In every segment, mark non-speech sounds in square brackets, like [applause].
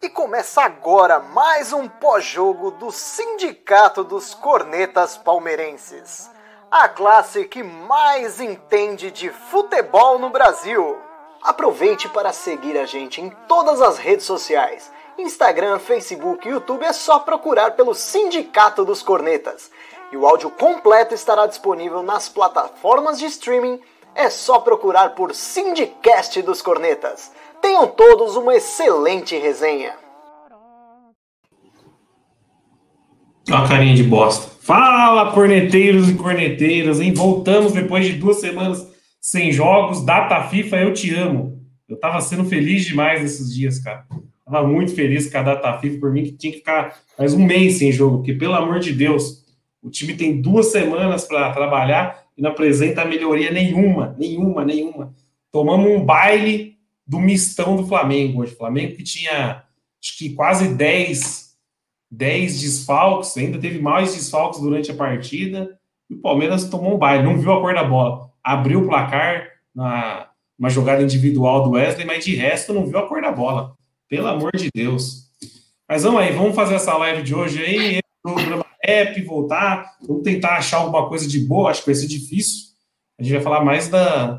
E começa agora mais um pós-jogo do Sindicato dos Cornetas Palmeirenses. A classe que mais entende de futebol no Brasil. Aproveite para seguir a gente em todas as redes sociais. Instagram, Facebook e YouTube é só procurar pelo Sindicato dos Cornetas. E o áudio completo estará disponível nas plataformas de streaming. É só procurar por Sindicast dos Cornetas. Tenham todos uma excelente resenha. Uma carinha de bosta. Fala, corneteiros e corneteiras, hein? Voltamos depois de duas semanas sem jogos. Data FIFA, eu te amo. Eu tava sendo feliz demais nesses dias, cara. Tava muito feliz com a data FIFA, por mim que tinha que ficar mais um mês sem jogo, porque pelo amor de Deus, o time tem duas semanas para trabalhar e não apresenta melhoria nenhuma, nenhuma, nenhuma. Tomamos um baile do mistão do Flamengo hoje. Flamengo que tinha acho que quase 10, 10 desfalques, ainda teve mais desfalques durante a partida. E o Palmeiras tomou um baile, não viu a cor da bola. Abriu o placar na uma jogada individual do Wesley, mas de resto não viu a cor da bola. Pelo amor de Deus. Mas vamos aí, vamos fazer essa live de hoje aí, programa app, voltar, vamos tentar achar alguma coisa de boa, acho que vai ser difícil. A gente vai falar mais da,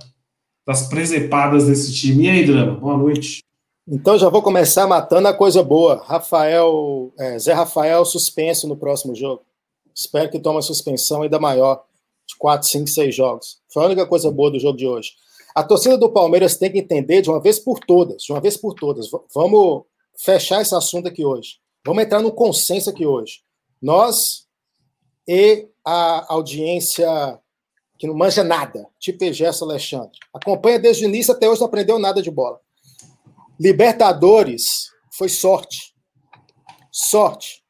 das presepadas desse time. E aí, Drama, boa noite. Então já vou começar matando a coisa boa. Rafael, é, Zé Rafael suspenso no próximo jogo. Espero que tome uma suspensão ainda maior, de 4, 5, 6 jogos. Foi a única coisa boa do jogo de hoje. A torcida do Palmeiras tem que entender de uma vez por todas, de uma vez por todas. Vamos fechar esse assunto aqui hoje. Vamos entrar num consenso aqui hoje. Nós e a audiência que não manja nada, tipo Egesso Alexandre. Acompanha desde o início até hoje, não aprendeu nada de bola. Libertadores foi sorte. Sorte.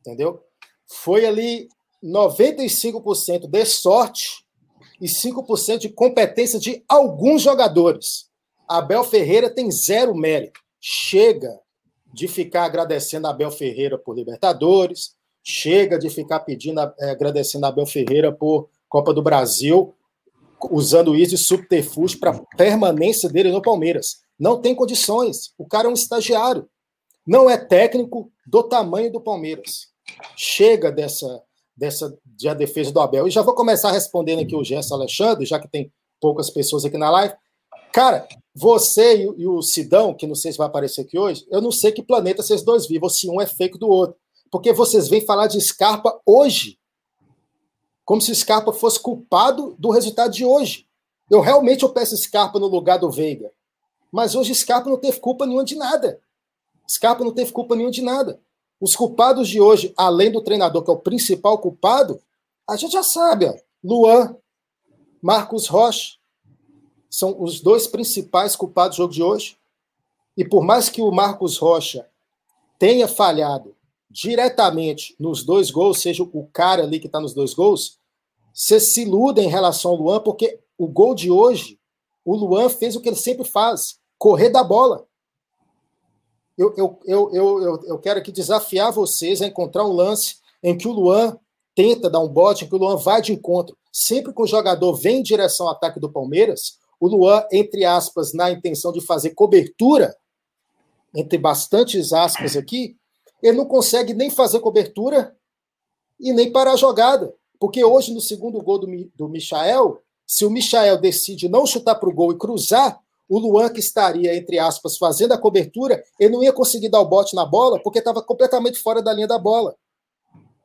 Entendeu? Foi ali 95% de sorte e 5% de competência de alguns jogadores. Abel Ferreira tem zero mérito. Chega de ficar agradecendo a Abel Ferreira por Libertadores, chega de ficar pedindo, é, agradecendo a Abel Ferreira por Copa do Brasil, usando isso de subterfúgio para permanência dele no Palmeiras. Não tem condições. O cara é um estagiário. Não é técnico do tamanho do Palmeiras. Chega dessa, dessa de a defesa do Abel. E já vou começar respondendo aqui o Gerson Alexandre, já que tem poucas pessoas aqui na live. Cara, você e, o Sidão, que não sei se vai aparecer aqui hoje, eu não sei que planeta vocês dois vivem, ou se um é fake do outro. Porque vocês vêm falar de Scarpa hoje como se Scarpa fosse culpado do resultado de hoje. Eu realmente eu peço Scarpa no lugar do Veiga. Mas hoje Scarpa não teve culpa nenhuma de nada. Scarpa não teve culpa nenhuma de nada. Os culpados de hoje, além do treinador, que é o principal culpado, a gente já sabe, ó, Luan, Marcos Rocha, são os dois principais culpados do jogo de hoje. E por mais que o Marcos Rocha tenha falhado diretamente nos dois gols, seja o cara ali que está nos dois gols, você se iluda em relação ao Luan, porque o gol de hoje, o Luan fez o que ele sempre faz: correr da bola. Eu, eu, eu, eu, eu, quero aqui desafiar vocês a encontrar um lance em que o Luan tenta dar um bote, em que o Luan vai de encontro. Sempre que o jogador vem em direção ao ataque do Palmeiras, o Luan, entre aspas, na intenção de fazer cobertura, entre bastantes aspas aqui, ele não consegue nem fazer cobertura e nem parar a jogada. Porque hoje, no segundo gol do, do Michael, se o Michael decide não chutar para o gol e cruzar, o Luan, que estaria, entre aspas, fazendo a cobertura, ele não ia conseguir dar o bote na bola porque estava completamente fora da linha da bola.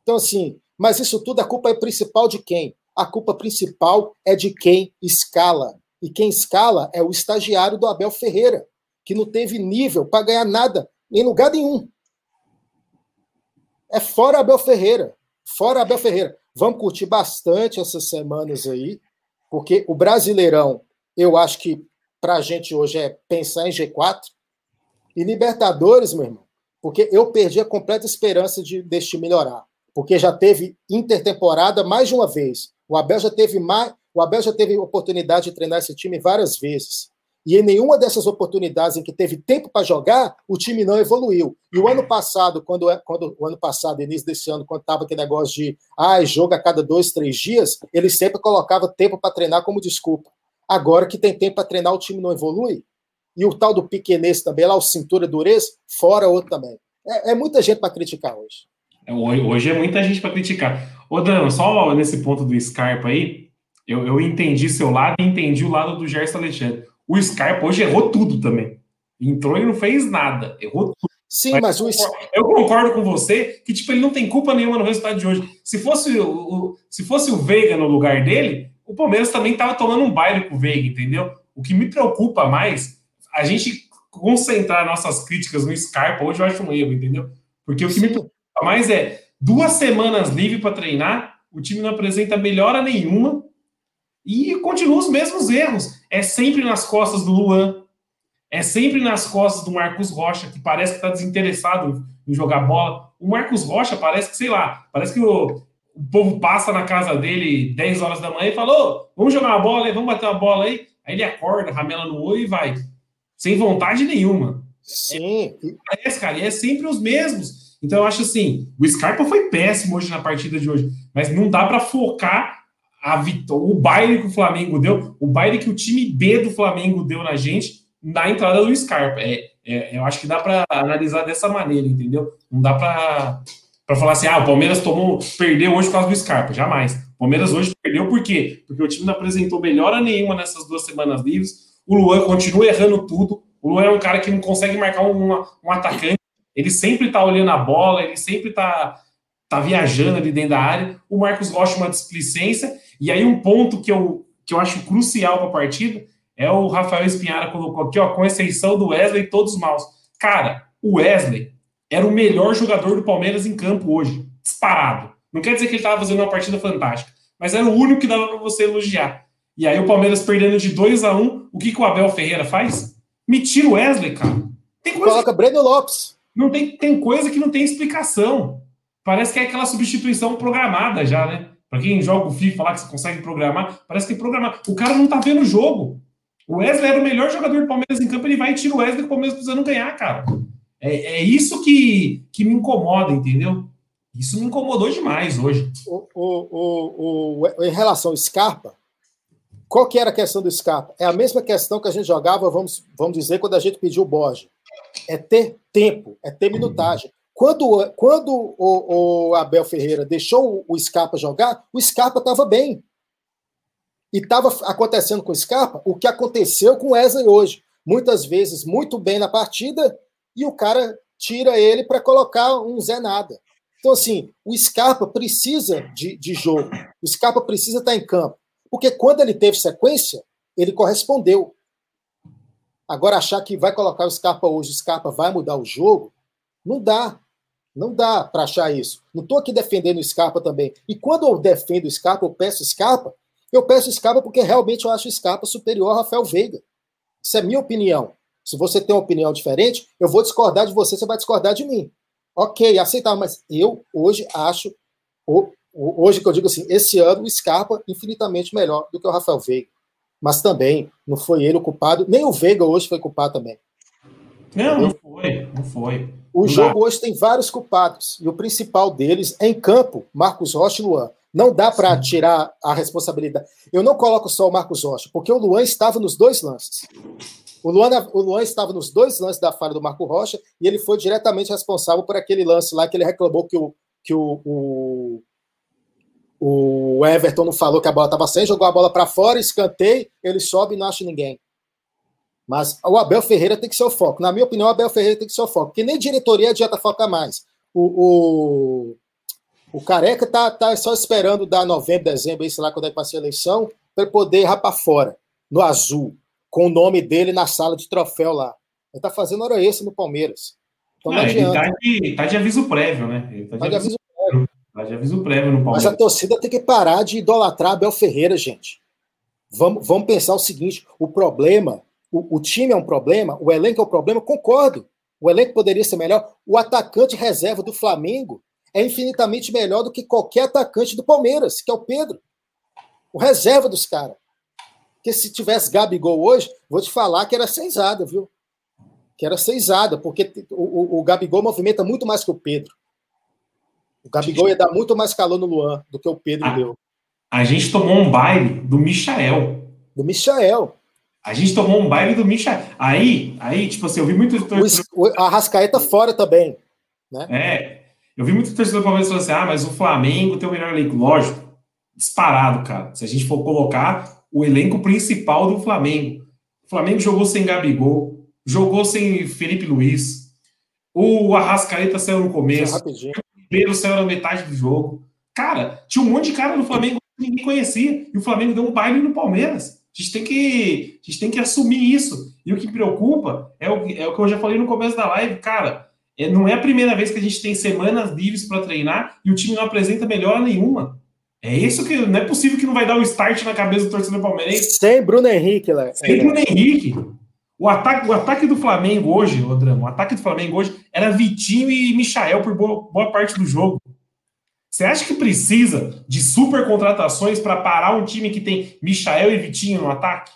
Então, assim, mas isso tudo, a culpa é principal de quem? A culpa principal é de quem escala. E quem escala é o estagiário do Abel Ferreira, que não teve nível para ganhar nada em lugar nenhum. É fora Abel Ferreira. Fora Abel Ferreira. Vamos curtir bastante essas semanas aí, porque o Brasileirão, eu acho que para a gente hoje é pensar em G4 e Libertadores, meu irmão, porque eu perdi a completa esperança de deste melhorar, porque já teve intertemporada mais de uma vez. O Abel já teve mais, o Abel já teve oportunidade de treinar esse time várias vezes. E em nenhuma dessas oportunidades em que teve tempo para jogar, o time não evoluiu. E o ano passado, quando, é, quando o ano passado, início desse ano, quando estava aquele negócio de ah, jogo a cada dois, três dias, ele sempre colocava tempo para treinar como desculpa. Agora que tem tempo para treinar, o time não evolui. E o tal do pequenês também, lá o cintura dureza, fora outro também. É, é muita gente para criticar hoje. É, hoje é muita gente para criticar. Ô, Dan, só nesse ponto do Scarpa aí, eu, eu entendi seu lado e entendi o lado do Gerson Alexandre. O Scarpa hoje errou tudo também. Entrou e não fez nada. Errou tudo. Sim, mas, mas o... eu concordo com você que tipo ele não tem culpa nenhuma no resultado de hoje. Se fosse o, se fosse o Veiga no lugar dele, o Palmeiras também estava tomando um baile com o Veiga, entendeu? O que me preocupa mais, a gente concentrar nossas críticas no Scarpa hoje eu acho um erro, entendeu? Porque o que Sim. me preocupa mais é duas semanas livre para treinar, o time não apresenta melhora nenhuma e continua os mesmos erros. É sempre nas costas do Luan, é sempre nas costas do Marcos Rocha, que parece que está desinteressado em jogar bola. O Marcos Rocha parece que, sei lá, parece que o, o povo passa na casa dele 10 horas da manhã e falou: vamos jogar uma bola aí, vamos bater uma bola aí. Aí ele acorda, ramela no olho e vai. Sem vontade nenhuma. Sim. É, cara, e é sempre os mesmos. Então eu acho assim: o Scarpa foi péssimo hoje na partida de hoje, mas não dá para focar a vitória, o baile que o Flamengo deu, o baile que o time B do Flamengo deu na gente na entrada do Scarpa. É, é, eu acho que dá para analisar dessa maneira, entendeu? Não dá para falar assim, ah, o Palmeiras tomou, perdeu hoje por causa do Scarpa. Jamais. O Palmeiras hoje perdeu por quê? Porque o time não apresentou melhora nenhuma nessas duas semanas livres. O Luan continua errando tudo. O Luan é um cara que não consegue marcar um, um atacante. Ele sempre tá olhando a bola, ele sempre tá, tá viajando ali dentro da área. O Marcos Rocha, uma displicência. E aí, um ponto que eu, que eu acho crucial para a partida é o Rafael Espinhara colocou aqui, ó, com exceção do Wesley, todos maus. Cara, o Wesley era o melhor jogador do Palmeiras em campo hoje, disparado. Não quer dizer que ele estava fazendo uma partida fantástica, mas era o único que dava para você elogiar. E aí o Palmeiras perdendo de 2 a 1 um, o que, que o Abel Ferreira faz? Me tira o Wesley, cara. Tem coisa Coloca que... Breno Lopes. Não tem, tem coisa que não tem explicação. Parece que é aquela substituição programada já, né? Para quem joga o FIFA lá que você consegue programar, parece que é programar. O cara não tá vendo o jogo. O Wesley era o melhor jogador do Palmeiras em campo, ele vai e tira o Wesley que o Palmeiras precisando ganhar, cara. É, é isso que, que me incomoda, entendeu? Isso me incomodou demais hoje. O, o, o, em relação ao Scarpa, qual que era a questão do Scarpa? É a mesma questão que a gente jogava, vamos, vamos dizer, quando a gente pediu o Borja. É ter tempo, é ter minutagem. Quando, quando o, o Abel Ferreira deixou o Scarpa jogar, o Scarpa estava bem. E estava acontecendo com o Scarpa o que aconteceu com o Wesley hoje. Muitas vezes muito bem na partida e o cara tira ele para colocar um Zé Nada. Então, assim, o Scarpa precisa de, de jogo. O Scarpa precisa estar em campo. Porque quando ele teve sequência, ele correspondeu. Agora, achar que vai colocar o Scarpa hoje, o Scarpa vai mudar o jogo, não dá. Não dá para achar isso. Não estou aqui defendendo o Scarpa também. E quando eu defendo o Scarpa, eu peço Scarpa, eu peço Scarpa porque realmente eu acho o Scarpa superior ao Rafael Veiga. Isso é minha opinião. Se você tem uma opinião diferente, eu vou discordar de você, você vai discordar de mim. Ok, aceitar, mas eu hoje acho, hoje que eu digo assim, esse ano o Scarpa infinitamente melhor do que o Rafael Veiga. Mas também não foi ele o culpado, nem o Veiga hoje foi culpado também. Não, não foi, não foi. O jogo dá. hoje tem vários culpados, e o principal deles é em campo, Marcos Rocha e Luan. Não dá para tirar a responsabilidade. Eu não coloco só o Marcos Rocha, porque o Luan estava nos dois lances. O Luan, o Luan estava nos dois lances da falha do Marco Rocha e ele foi diretamente responsável por aquele lance lá que ele reclamou que o, que o, o, o Everton não falou que a bola estava sem, jogou a bola para fora, escanteio, ele sobe e não acha ninguém. Mas o Abel Ferreira tem que ser o foco. Na minha opinião, o Abel Ferreira tem que ser o foco, porque nem diretoria adianta focar mais. O, o, o Careca tá, tá só esperando dar novembro, dezembro, sei lá, quando é que vai ser a eleição, para poder rapar fora, no azul, com o nome dele na sala de troféu lá. Ele tá fazendo hora esse no Palmeiras. Então não, não ele tá de, tá de, aviso prévio, né? Ele tá de, tá de aviso, aviso prévio. Tá de aviso prévio no Palmeiras. Mas a torcida tem que parar de idolatrar Abel Ferreira, gente. Vamos, vamos pensar o seguinte: o problema, o, o time é um problema, o elenco é um problema, concordo. O elenco poderia ser melhor. O atacante reserva do Flamengo é infinitamente melhor do que qualquer atacante do Palmeiras, que é o Pedro. O reserva dos caras. Porque se tivesse Gabigol hoje, vou te falar que era seisada, viu? Que era seisada, porque o, o, o Gabigol movimenta muito mais que o Pedro. O Gabigol ia dar muito mais calor no Luan do que o Pedro a, deu. A gente tomou um baile do Michael. Do Michael. A gente tomou um baile do Michael. Aí, aí, tipo assim, eu vi muito torcedor. A Rascaeta fora também. Né? É. Eu vi muito torcedor do Palmeiras falando assim: ah, mas o Flamengo tem o melhor elenco. Lógico, disparado, cara. Se a gente for colocar o elenco principal do Flamengo. O Flamengo jogou sem Gabigol, jogou sem Felipe Luiz. O Arrascaeta saiu no começo. O Ribeiro saiu na metade do jogo. Cara, tinha um monte de cara no Flamengo que ninguém conhecia. E o Flamengo deu um baile no Palmeiras. A gente tem que, a gente tem que assumir isso. E o que preocupa é o, é o que eu já falei no começo da live, cara. É, não é a primeira vez que a gente tem semanas livres para treinar e o time não apresenta melhora nenhuma. É isso que não é possível que não vai dar o um start na cabeça do torcedor palmeirense. Sem Bruno Henrique, Léo. Sem Bruno Henrique. O ataque, o ataque do Flamengo hoje, Rodrão, o ataque do Flamengo hoje era Vitinho e Michael por boa, boa parte do jogo. Você acha que precisa de super contratações para parar um time que tem Michael e Vitinho no ataque?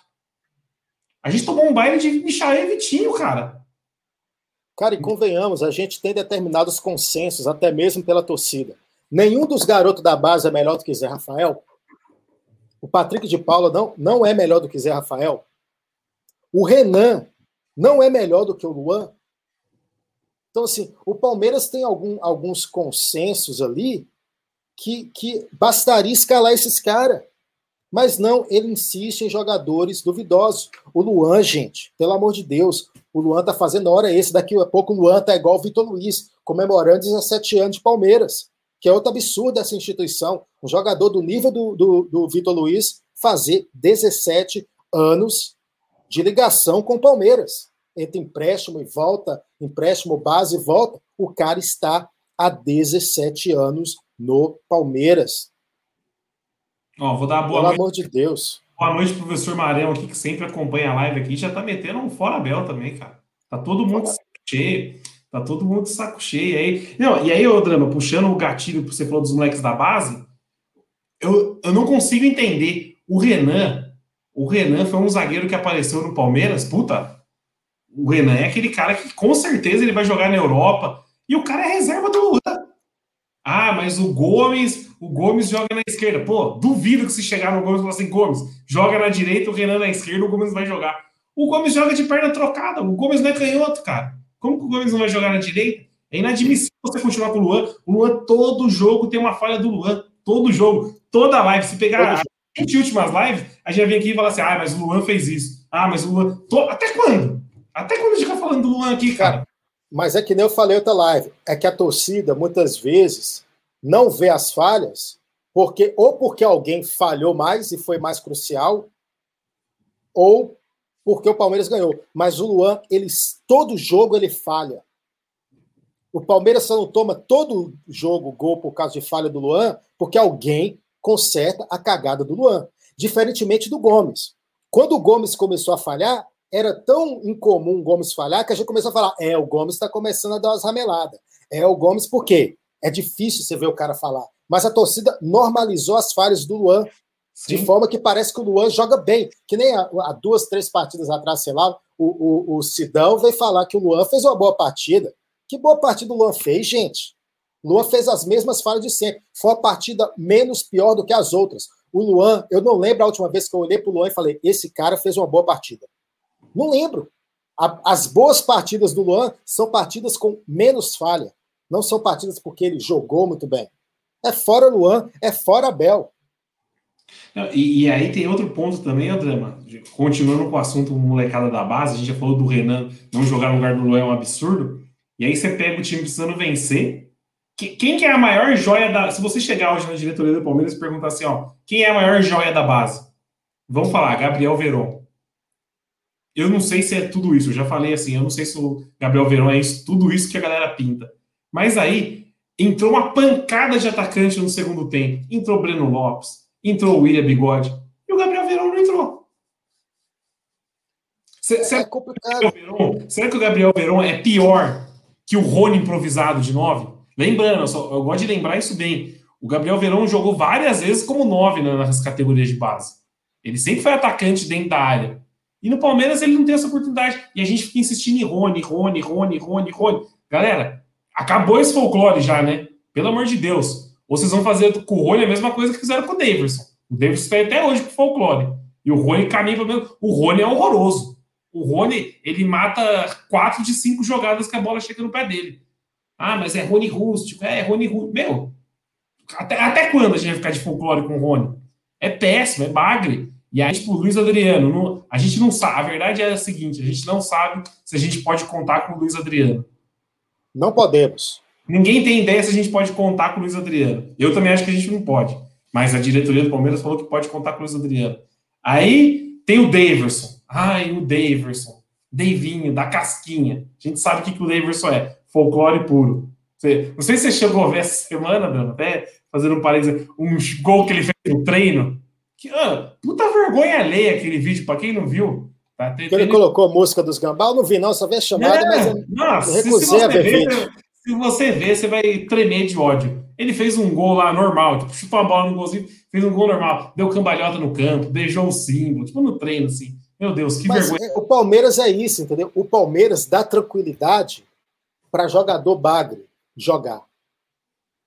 A gente tomou um baile de Michael e Vitinho, cara. Cara, e convenhamos, a gente tem determinados consensos, até mesmo pela torcida. Nenhum dos garotos da base é melhor do que Zé Rafael. O Patrick de Paula não, não é melhor do que Zé Rafael. O Renan não é melhor do que o Luan. Então, assim, o Palmeiras tem algum, alguns consensos ali que, que bastaria escalar esses caras. Mas não, ele insiste em jogadores duvidosos. O Luan, gente, pelo amor de Deus, o Luan tá fazendo hora esse. Daqui a pouco o Luan tá igual o Vitor Luiz, comemorando 17 anos de Palmeiras, que é outro absurdo dessa instituição. Um jogador do nível do, do, do Vitor Luiz fazer 17 anos de ligação com o Palmeiras. Entre empréstimo e volta, empréstimo base e volta, o cara está há 17 anos no Palmeiras. Ó, vou dar boa Pelo noite. amor de Deus. Boa noite, professor Marão aqui, que sempre acompanha a live aqui. Já tá metendo um fora Bel também, cara. Tá todo mundo de saco cheio. Tá todo mundo de saco cheio. Aí, não, e aí, ô Drama, puxando o gatilho que você falou dos moleques da base, eu, eu não consigo entender. O Renan, o Renan foi um zagueiro que apareceu no Palmeiras. Puta, o Renan é aquele cara que com certeza ele vai jogar na Europa. E o cara é reserva do. Ah, mas o Gomes, o Gomes joga na esquerda. Pô, duvido que se chegar no Gomes e falar assim, Gomes, joga na direita, o Renan na esquerda, o Gomes vai jogar. O Gomes joga de perna trocada, o Gomes não é canhoto, cara. Como que o Gomes não vai jogar na direita? É inadmissível você continuar com o Luan. O Luan, todo jogo tem uma falha do Luan. Todo jogo, toda live. Se pegar as 20 últimas lives, a gente vir aqui e falar assim: ah, mas o Luan fez isso. Ah, mas o Luan. Tô... Até quando? Até quando a gente fica falando do Luan aqui, cara? Mas é que nem eu falei outra live, é que a torcida muitas vezes não vê as falhas, porque ou porque alguém falhou mais e foi mais crucial, ou porque o Palmeiras ganhou. Mas o Luan, ele todo jogo ele falha. O Palmeiras só não toma todo jogo gol por causa de falha do Luan, porque alguém conserta a cagada do Luan. Diferentemente do Gomes. Quando o Gomes começou a falhar, era tão incomum o Gomes falhar que a gente começou a falar: é, o Gomes está começando a dar umas rameladas. É o Gomes por quê? É difícil você ver o cara falar. Mas a torcida normalizou as falhas do Luan, Sim. de forma que parece que o Luan joga bem. Que nem há, duas, três partidas atrás, sei lá, o, o, o Sidão veio falar que o Luan fez uma boa partida. Que boa partida o Luan fez, gente? O Luan fez as mesmas falhas de sempre. Foi uma partida menos pior do que as outras. O Luan, eu não lembro a última vez que eu olhei para o Luan e falei: esse cara fez uma boa partida. Não lembro. as boas partidas do Luan são partidas com menos falha. Não são partidas porque ele jogou muito bem. É fora Luan, é fora Abel. E, e, aí tem outro ponto também, Drama. Continuando com o assunto molecada da base, a gente já falou do Renan não jogar no lugar do Luan é um absurdo. E aí você pega o time precisando vencer. Quem que é a maior joia da. Se você chegar hoje na diretoria do Palmeiras e perguntar assim, ó, quem é a maior joia da base? Vamos falar, Gabriel Veron. Eu não sei se é tudo isso. Eu já falei assim, eu não sei se o Gabriel Verão é isso, tudo isso que a galera pinta. Mas aí entrou uma pancada de atacante no segundo tempo. Entrou Breno Lopes, entrou o William Bigode. E o Gabriel Verão não entrou. Será, é complicado. Que será que o Gabriel Verão é pior que o Rony improvisado de nove? Lembrando, eu, só, eu gosto de lembrar isso bem. O Gabriel Verão jogou várias vezes como nove nas categorias de base. Ele sempre foi atacante dentro da área. E no Palmeiras ele não tem essa oportunidade. E a gente fica insistindo em Rony, Rony, Rony, Rony, Rony. Galera, acabou esse folclore já, né? Pelo amor de Deus. Ou vocês vão fazer com o Rony a mesma coisa que fizeram com o Davidson. O Davidson está até hoje com o folclore. E o Rony caminha pelo menos. O Rony é horroroso. O Rony, ele mata quatro de cinco jogadas que a bola chega no pé dele. Ah, mas é Rony rústico. É, é Rony rústico. Meu, até, até quando a gente vai ficar de folclore com o Rony? É péssimo, é bagre. E aí, tipo, o Luiz Adriano, não, a gente não sabe. A verdade é a seguinte: a gente não sabe se a gente pode contar com o Luiz Adriano. Não podemos. Ninguém tem ideia se a gente pode contar com o Luiz Adriano. Eu também acho que a gente não pode. Mas a diretoria do Palmeiras falou que pode contar com o Luiz Adriano. Aí tem o Daverson. Ai, o Daverson. Davinho, da casquinha. A gente sabe o que, que o Daverson é. Folclore puro. Você, não sei se você chegou a ver essa semana, Bruno, até fazendo um parênteses, um gol que ele fez no treino. Que, ah, puta vergonha alheia aquele vídeo, pra quem não viu. Tá, tem, ele tem... colocou a música dos Gambá, eu não vi não, só vi a chamada, é, mas eu nossa, recusei a ver vídeo. Se você ver, você vai tremer de ódio. Ele fez um gol lá normal, tipo, chutou a bola no golzinho, fez um gol normal, deu cambalhota no campo, beijou o símbolo, tipo no treino, assim. Meu Deus, que Mas vergonha. O Palmeiras é isso, entendeu? O Palmeiras dá tranquilidade para jogador bagre jogar.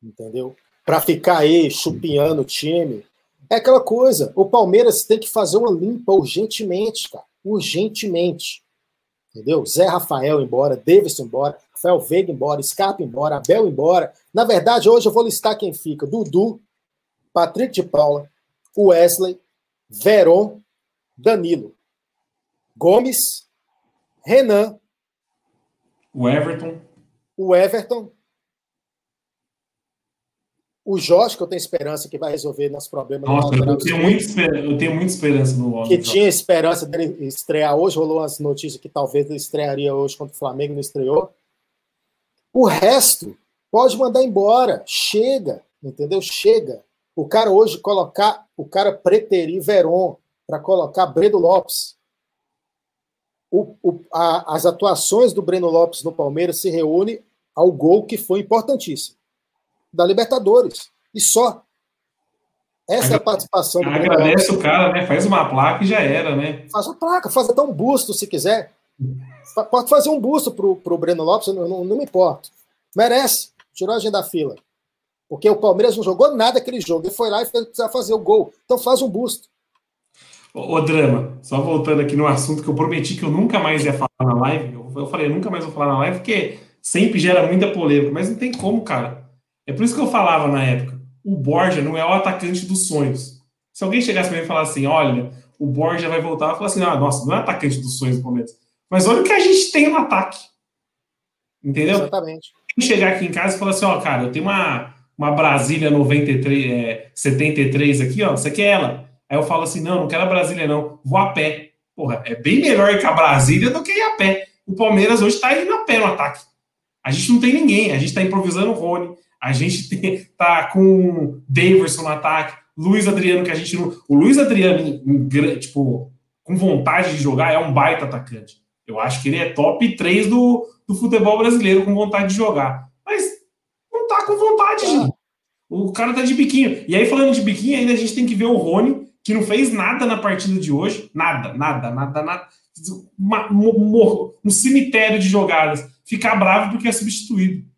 Entendeu? Para ficar aí chupinhando o time. É aquela coisa, o Palmeiras tem que fazer uma limpa urgentemente, cara. Urgentemente. Entendeu? Zé Rafael embora, Davidson embora, Rafael Veiga embora, Scarpa embora, Abel embora. Na verdade, hoje eu vou listar quem fica: Dudu, Patrick de Paula, Wesley, Veron, Danilo, Gomes, Renan, o Everton, o Everton, o Jorge, que eu tenho esperança que vai resolver nossos problemas. Nossa, eu tenho, muito, eu tenho muita esperança no Londres. Que tinha esperança dele estrear hoje, rolou umas notícias que talvez ele estrearia hoje contra o Flamengo, não estreou. O resto pode mandar embora, chega, entendeu? Chega. O cara hoje colocar, o cara preterir Veron para colocar Breno Lopes. O, o, a, as atuações do Breno Lopes no Palmeiras se reúnem ao gol que foi importantíssimo da Libertadores. E só. Essa é a participação do Agradece o cara, né? Faz uma placa e já era, né? Faz uma placa, faz até um busto se quiser. Pode fazer um busto pro, pro Breno Lopes, não, não, não me importo. Merece. Tirou a gente da fila. Porque o Palmeiras não jogou nada aquele jogo. Ele foi lá e fez, precisar fazer o gol. Então faz um busto. Ô, ô, Drama, só voltando aqui no assunto que eu prometi que eu nunca mais ia falar na live. Eu falei, eu nunca mais vou falar na live, porque sempre gera muita polêmica, mas não tem como, cara. É por isso que eu falava na época: o Borja não é o atacante dos sonhos. Se alguém chegasse para mim e falasse assim: olha, o Borja vai voltar, eu falar assim: ah, nossa, não é atacante dos sonhos do Palmeiras. Mas olha o que a gente tem no ataque. Entendeu? Exatamente. Chegar aqui em casa e falar assim: ó, oh, cara, eu tenho uma, uma Brasília 93, é, 73 aqui, ó, você quer ela? Aí eu falo assim: não, não quero a Brasília, não, vou a pé. Porra, é bem melhor ir com a Brasília do que ir a pé. O Palmeiras hoje está indo a pé no ataque. A gente não tem ninguém, a gente está improvisando o Rony, a gente tá com Daverson no ataque, Luiz Adriano, que a gente não. O Luiz Adriano, em, tipo, com vontade de jogar, é um baita atacante. Eu acho que ele é top 3 do, do futebol brasileiro com vontade de jogar. Mas não tá com vontade, gente. O cara tá de biquinho. E aí, falando de biquinho, ainda a gente tem que ver o Rony, que não fez nada na partida de hoje. Nada, nada, nada, nada. Uma, um cemitério de jogadas. Ficar bravo porque é substituído.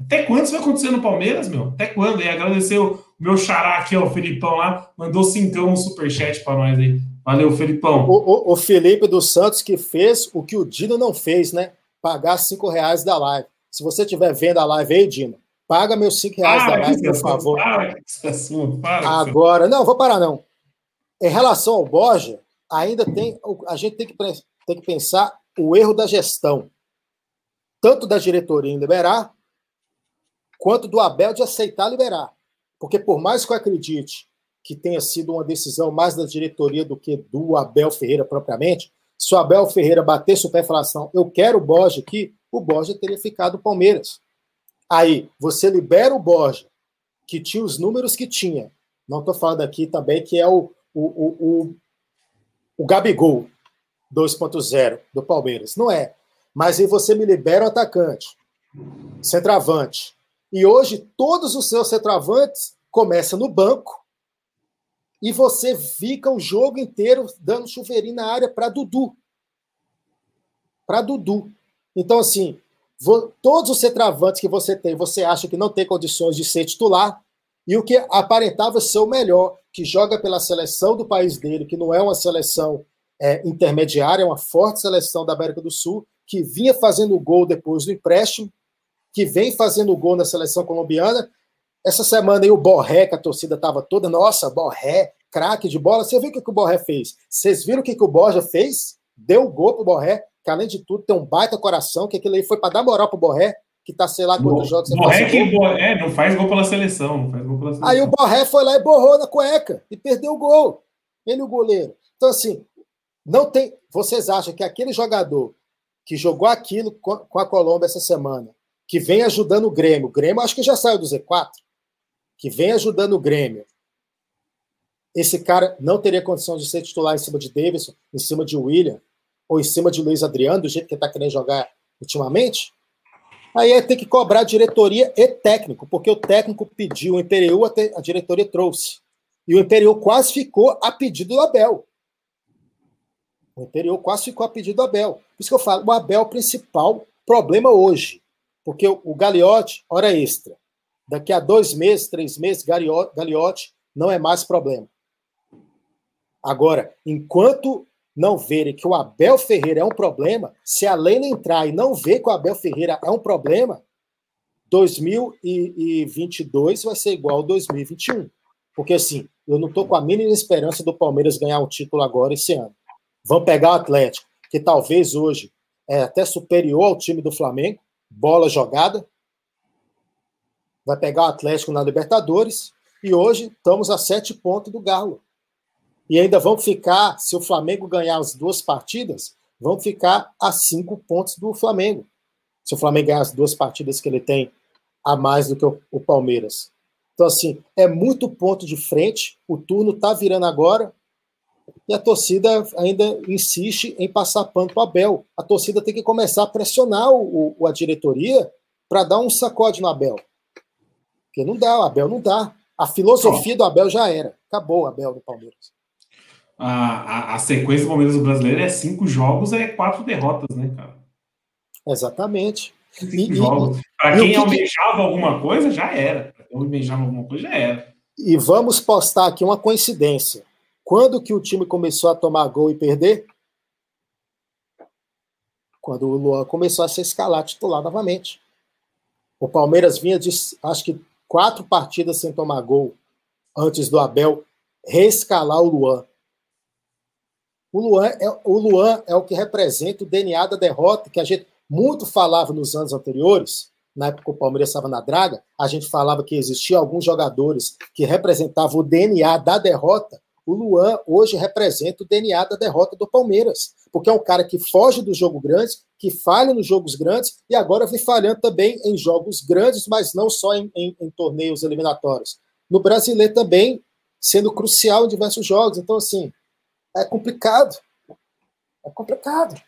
Até quando isso vai acontecer no Palmeiras, meu? Até quando? E agradecer o meu xará aqui, ó, o Felipão lá, mandou cincão um superchat para nós aí. Valeu, Felipão. O, o, o, Felipe dos Santos que fez o que o Dino não fez, né? Pagar cinco reais da live. Se você estiver vendo a live aí, Dino, paga meus cinco reais para, da live, por favor. Para, assunto, para, Agora, não, vou parar não. Em relação ao Borja, ainda tem, a gente tem que, tem que pensar o erro da gestão, tanto da diretoria em liberar, quanto do Abel de aceitar liberar. Porque por mais que eu acredite que tenha sido uma decisão mais da diretoria do que do Abel Ferreira propriamente, se o Abel Ferreira batesse o pé e falasse, não, eu quero o Borja aqui, o Borja teria ficado Palmeiras. Aí, você libera o Borja, que tinha os números que tinha. Não estou falando aqui também que é o, o, o, o, o Gabigol 2.0 do Palmeiras. Não é. Mas aí você me libera o atacante, centroavante, e hoje todos os seus centroavantes começam no banco e você fica o jogo inteiro dando chuveirinho na área para Dudu. Para Dudu. Então, assim, todos os centroavantes que você tem, você acha que não tem condições de ser titular, e o que aparentava ser o melhor, que joga pela seleção do país dele, que não é uma seleção é, intermediária, é uma forte seleção da América do Sul, que vinha fazendo gol depois do empréstimo, que vem fazendo gol na seleção colombiana. Essa semana aí o Borré, que a torcida estava toda, nossa, Borré, craque de bola. Você viu o que, que o Borré fez? Vocês viram o que, que o Borja fez? Deu gol pro Borré, que além de tudo tem um baita coração, que aquele aí foi para dar moral pro Borré, que tá, sei lá quantos jogos você Borré que é, não faz gol pela seleção, não faz gol pela seleção. Aí o Borré foi lá e borrou na cueca e perdeu o gol. Ele o goleiro. Então, assim, não tem. Vocês acham que aquele jogador que jogou aquilo com a Colômbia essa semana, que vem ajudando o Grêmio, o Grêmio acho que já saiu do Z4, que vem ajudando o Grêmio, esse cara não teria condição de ser titular em cima de Davidson, em cima de William, ou em cima de Luiz Adriano, do jeito que ele está querendo jogar ultimamente? Aí é ter que cobrar diretoria e técnico, porque o técnico pediu, o Imperial a diretoria trouxe. E o Imperial quase ficou a pedido do Abel. O Imperial quase ficou a pedido do Abel. Por isso que eu falo, o Abel é o principal problema hoje. Porque o Gagliotti, hora extra. Daqui a dois meses, três meses, Gagliotti não é mais problema. Agora, enquanto não verem que o Abel Ferreira é um problema, se a Leila entrar e não ver que o Abel Ferreira é um problema, 2022 vai ser igual a 2021. Porque assim, eu não estou com a mínima esperança do Palmeiras ganhar um título agora esse ano. Vão pegar o Atlético, que talvez hoje é até superior ao time do Flamengo, bola jogada. Vai pegar o Atlético na Libertadores. E hoje estamos a sete pontos do Galo. E ainda vão ficar, se o Flamengo ganhar as duas partidas, vão ficar a cinco pontos do Flamengo. Se o Flamengo ganhar as duas partidas que ele tem a mais do que o, o Palmeiras. Então, assim, é muito ponto de frente. O turno está virando agora. E a torcida ainda insiste em passar pano para o Abel. A torcida tem que começar a pressionar o, o a diretoria para dar um sacode no Abel. Porque não dá, o Abel não dá. A filosofia do Abel já era. Acabou o Abel do Palmeiras a, a, a, sequência do Palmeiras do Brasileiro é cinco jogos, é quatro derrotas, né, cara? Exatamente. Cinco e, jogos. Para quem que almejava alguma coisa, já era. Para quem almejava alguma coisa, já era. E vamos postar aqui uma coincidência. Quando que o time começou a tomar gol e perder? Quando o Luan começou a se escalar titular novamente. O Palmeiras vinha de, acho que, quatro partidas sem tomar gol antes do Abel reescalar o Luan. O Luan, é, o Luan é o que representa o DNA da derrota, que a gente muito falava nos anos anteriores, na época que o Palmeiras estava na draga, a gente falava que existiam alguns jogadores que representavam o DNA da derrota. O Luan hoje representa o DNA da derrota do Palmeiras, porque é um cara que foge do jogo grande, que falha nos jogos grandes e agora vem falhando também em jogos grandes, mas não só em, em, em torneios eliminatórios. No brasileiro também, sendo crucial em diversos jogos. Então, assim, é complicado. É complicado.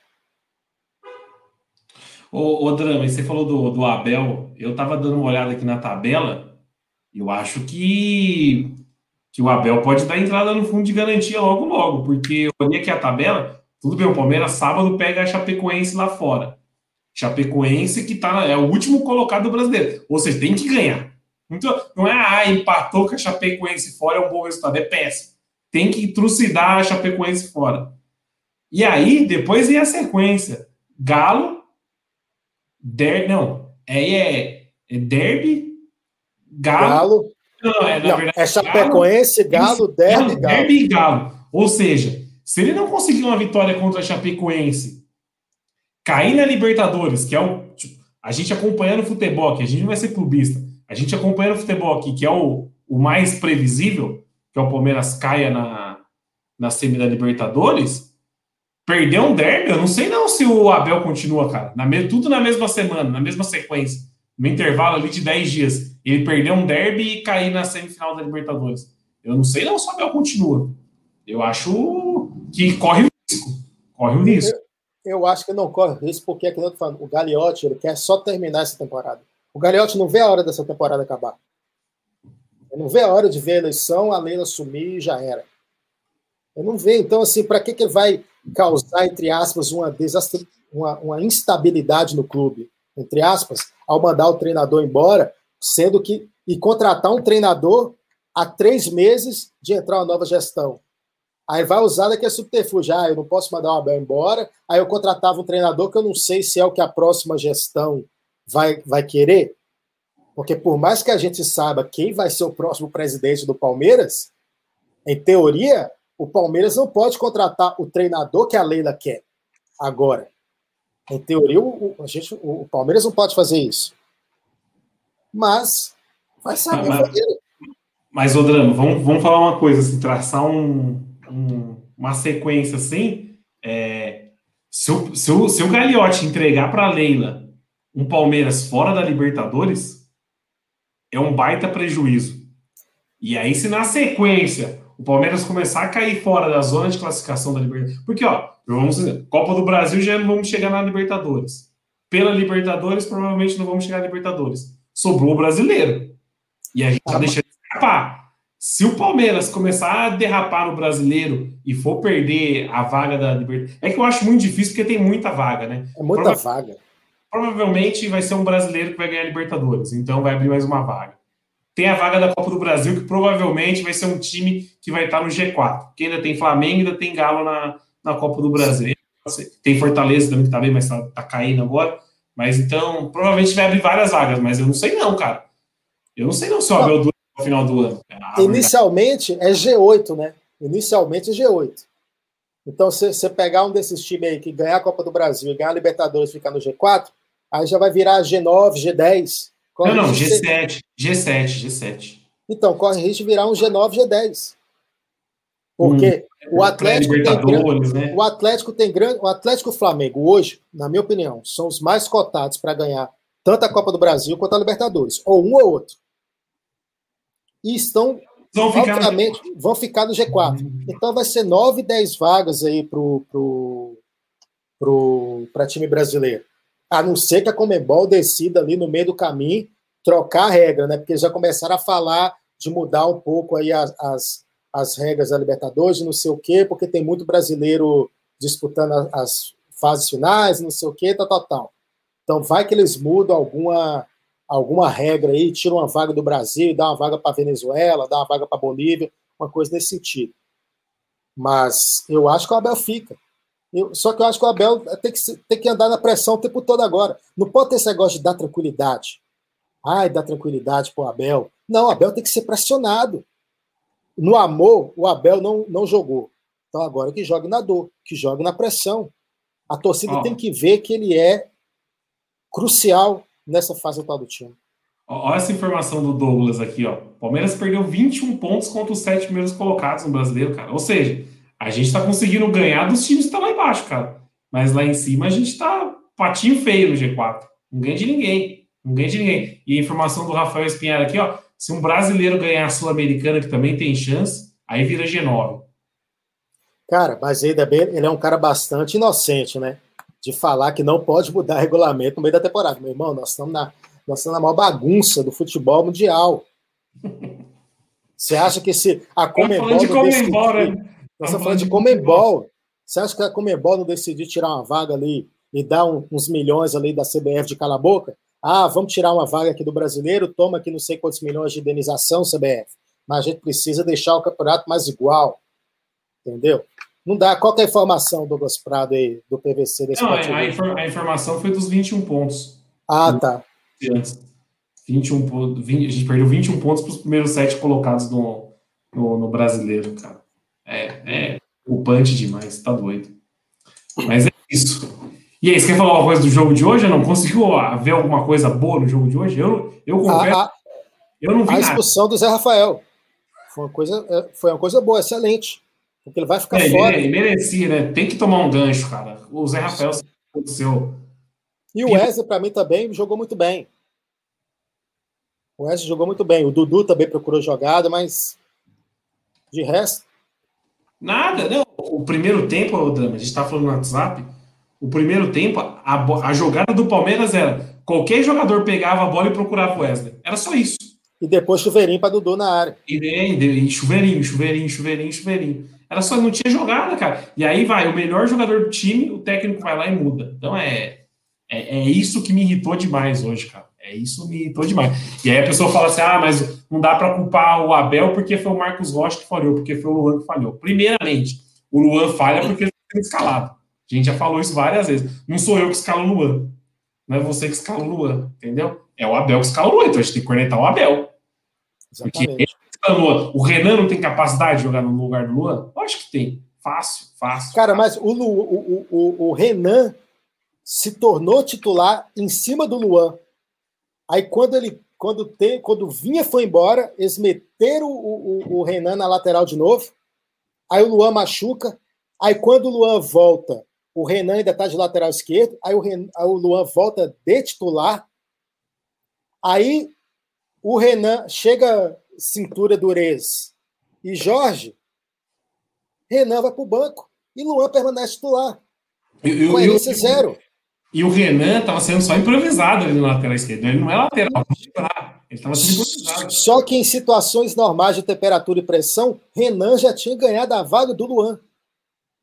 Ô, ô Drama, você falou do, do Abel. Eu estava dando uma olhada aqui na tabela. Eu acho que, que o Abel pode dar entrada no fundo de garantia logo, logo. Porque olhei aqui a tabela. Tudo bem, o Palmeiras sábado pega a Chapecoense lá fora. Chapecoense que tá, é o último colocado do brasileiro. Ou seja, tem que ganhar. Então, não é, ah, empatou com a Chapecoense fora, é um bom resultado. É péssimo tem que trucidar a Chapecoense fora. E aí, depois vem a sequência. Galo, der, não, aí é, é Derby, Galo. Galo. Não, é, não, verdade, é Chapecoense, Galo, Galo Derby, Galo. Derby e Galo. Ou seja, se ele não conseguir uma vitória contra a Chapecoense, cair na Libertadores, que é o. Tipo, a gente acompanhando o futebol aqui, a gente não vai ser clubista, a gente acompanhando o futebol aqui, que é o, o mais previsível, que é o Palmeiras caia na, na semi da Libertadores, perder um derby, eu não sei não se o Abel continua, cara. Na, tudo na mesma semana, na mesma sequência. No intervalo ali de 10 dias. Ele perdeu um derby e cair na semifinal da Libertadores. Eu não sei não se o Abel continua. Eu acho que corre o risco. Corre o risco. Eu, eu acho que não corre risco, porque, é que eu o Gagliotti ele quer só terminar essa temporada. O Gagliotti não vê a hora dessa temporada acabar. Eu não vê a hora de ver a eleição, a Leila sumir e já era. Eu não vejo. Então, assim, para que, que vai causar, entre aspas, uma, desastre, uma, uma instabilidade no clube, entre aspas, ao mandar o treinador embora, sendo que. e contratar um treinador há três meses de entrar uma nova gestão. Aí vai usar daqui a subterfúgio. Ah, eu não posso mandar o Abel embora. Aí eu contratava um treinador que eu não sei se é o que a próxima gestão vai, vai querer. Porque por mais que a gente saiba quem vai ser o próximo presidente do Palmeiras, em teoria, o Palmeiras não pode contratar o treinador que a Leila quer agora. Em teoria, o, a gente, o Palmeiras não pode fazer isso. Mas vai saber mas, mas Odrano, vamos, vamos falar uma coisa, assim, traçar um, um, uma sequência assim. É, se, o, se, o, se o Gagliotti entregar para a Leila um Palmeiras fora da Libertadores, é um baita prejuízo. E aí, se na sequência o Palmeiras começar a cair fora da zona de classificação da Libertadores. Porque, ó, vamos dizer, Copa do Brasil já não vamos chegar na Libertadores. Pela Libertadores, provavelmente não vamos chegar na Libertadores. Sobrou o brasileiro. E a gente tá deixando escapar. Se o Palmeiras começar a derrapar no brasileiro e for perder a vaga da Libertadores. É que eu acho muito difícil porque tem muita vaga, né? É muita Prova... vaga. Provavelmente vai ser um brasileiro que vai ganhar a Libertadores. Então vai abrir mais uma vaga tem a vaga da Copa do Brasil, que provavelmente vai ser um time que vai estar no G4, que ainda tem Flamengo, ainda tem Galo na, na Copa do Brasil. Tem Fortaleza também, que tá bem, mas tá, tá caindo agora. Mas então, provavelmente vai abrir várias vagas, mas eu não sei não, cara. Eu não sei não se o Abel dura no final do ano. Ah, Inicialmente é G8, né? Inicialmente é G8. Então, se você pegar um desses times aí que ganhar a Copa do Brasil e ganhar a Libertadores e ficar no G4, aí já vai virar G9, G10. Corre não, não, G7, G7, G7. Então, corre risco de virar um G9, G10. Porque hum, o Atlético tem grande, né? o Atlético tem grande, o Atlético e o Flamengo hoje, na minha opinião, são os mais cotados para ganhar tanto a Copa do Brasil quanto a Libertadores, ou um ou outro. E estão vão ficar, vão ficar no G4. Hum. Então vai ser 9, 10 vagas aí pro pro, pro, para time brasileiro a não ser que a Comembol decida ali no meio do caminho trocar a regra, né? Porque já começaram a falar de mudar um pouco aí as, as, as regras da Libertadores, não sei o quê, porque tem muito brasileiro disputando as, as fases finais, não sei o quê, tal, tal, tal. Então vai que eles mudam alguma alguma regra aí, tiram uma vaga do Brasil, dá uma vaga para Venezuela, dá uma vaga para Bolívia, uma coisa nesse sentido. Mas eu acho que o Abel fica. Eu, só que eu acho que o Abel tem que, tem que andar na pressão o tempo todo agora. Não pode ter esse negócio de dar tranquilidade. Ai, dar tranquilidade para o Abel. Não, o Abel tem que ser pressionado. No amor, o Abel não, não jogou. Então agora que jogue na dor, que jogue na pressão. A torcida oh. tem que ver que ele é crucial nessa fase atual do time. Olha essa informação do Douglas aqui, ó. Palmeiras perdeu 21 pontos contra os sete primeiros colocados no brasileiro, cara. Ou seja, a gente tá conseguindo ganhar dos times que estão tá lá embaixo, cara. Mas lá em cima a gente tá patinho feio no G4. Não ganha de ninguém. Não ganha de ninguém. E a informação do Rafael Espinhar aqui, ó. Se um brasileiro ganhar a Sul-Americana, que também tem chance, aí vira G9. Cara, mas ele é, bem, ele é um cara bastante inocente, né? De falar que não pode mudar regulamento no meio da temporada. Meu irmão, nós estamos na, nós estamos na maior bagunça do futebol mundial. Você acha que se a Comembol... de Comembol, né? Nós estamos falando de Comembol. Você acha que a Comembol não decidiu tirar uma vaga ali e dar um, uns milhões ali da CBF de cala a boca? Ah, vamos tirar uma vaga aqui do brasileiro, toma aqui não sei quantos milhões de indenização, CBF. Mas a gente precisa deixar o campeonato mais igual. Entendeu? Não dá. Qual é a informação, Douglas Prado, aí, do PVC desse Não, a, infor a, informação foi dos 21 pontos. Ah, tá. Antes. 21, 20, a gente perdeu 21 pontos para os primeiros sete colocados no, no, no brasileiro, cara. É, é preocupante demais, tá doido. Mas é isso. E aí, você quer falar alguma coisa do jogo de hoje? Não conseguiu ver alguma coisa boa no jogo de hoje? Eu, eu confesso, a, a, eu não vi A expulsão nada. do Zé Rafael foi uma coisa, é, foi uma coisa boa, excelente. Porque ele vai ficar é, fora. Ele, merecia, né? Tem que tomar um gancho, cara. O Zé Rafael aconteceu. E o Wesley, para mim, também jogou muito bem. O Wesley jogou muito bem. O Dudu também procurou jogada, mas de resto, Nada, não. O primeiro tempo, o Drama, a gente tá falando no WhatsApp, o primeiro tempo, a, a jogada do Palmeiras era qualquer jogador pegava a bola e procurava o Wesley. Era só isso. E depois chuveirinho para Dudu na área. E, e, e chuveirinho, chuveirinho, chuveirinho, chuveirinho. Era só, não tinha jogada, cara. E aí vai, o melhor jogador do time, o técnico vai lá e muda. Então é, é, é isso que me irritou demais hoje, cara. É isso me irritou demais. E aí a pessoa fala assim: ah, mas não dá para culpar o Abel porque foi o Marcos Rocha que falhou, porque foi o Luan que falhou. Primeiramente, o Luan falha porque ele está escalado. A gente já falou isso várias vezes. Não sou eu que escalo o Luan. Não é você que escala o Luan, entendeu? É o Abel que escala o Luan, então a gente tem que cornetar o Abel. Exatamente. O Renan não tem capacidade de jogar no lugar do Luan? Eu acho que tem. Fácil, fácil. Cara, mas o, Lu, o, o, o Renan se tornou titular em cima do Luan. Aí quando ele quando tem, quando vinha foi embora, eles meteram o, o, o Renan na lateral de novo. Aí o Luan machuca. Aí quando o Luan volta, o Renan ainda está de lateral esquerdo. Aí o, Renan, aí o Luan volta de titular. Aí o Renan chega cintura durez e Jorge, Renan vai para o banco e Luan permanece titular. Eu, Coerência eu, zero. E o Renan estava sendo só improvisado ali na lateral esquerda. Ele não é lateral, ele estava sendo improvisado. Só que em situações normais de temperatura e pressão, Renan já tinha ganhado a vaga do Luan.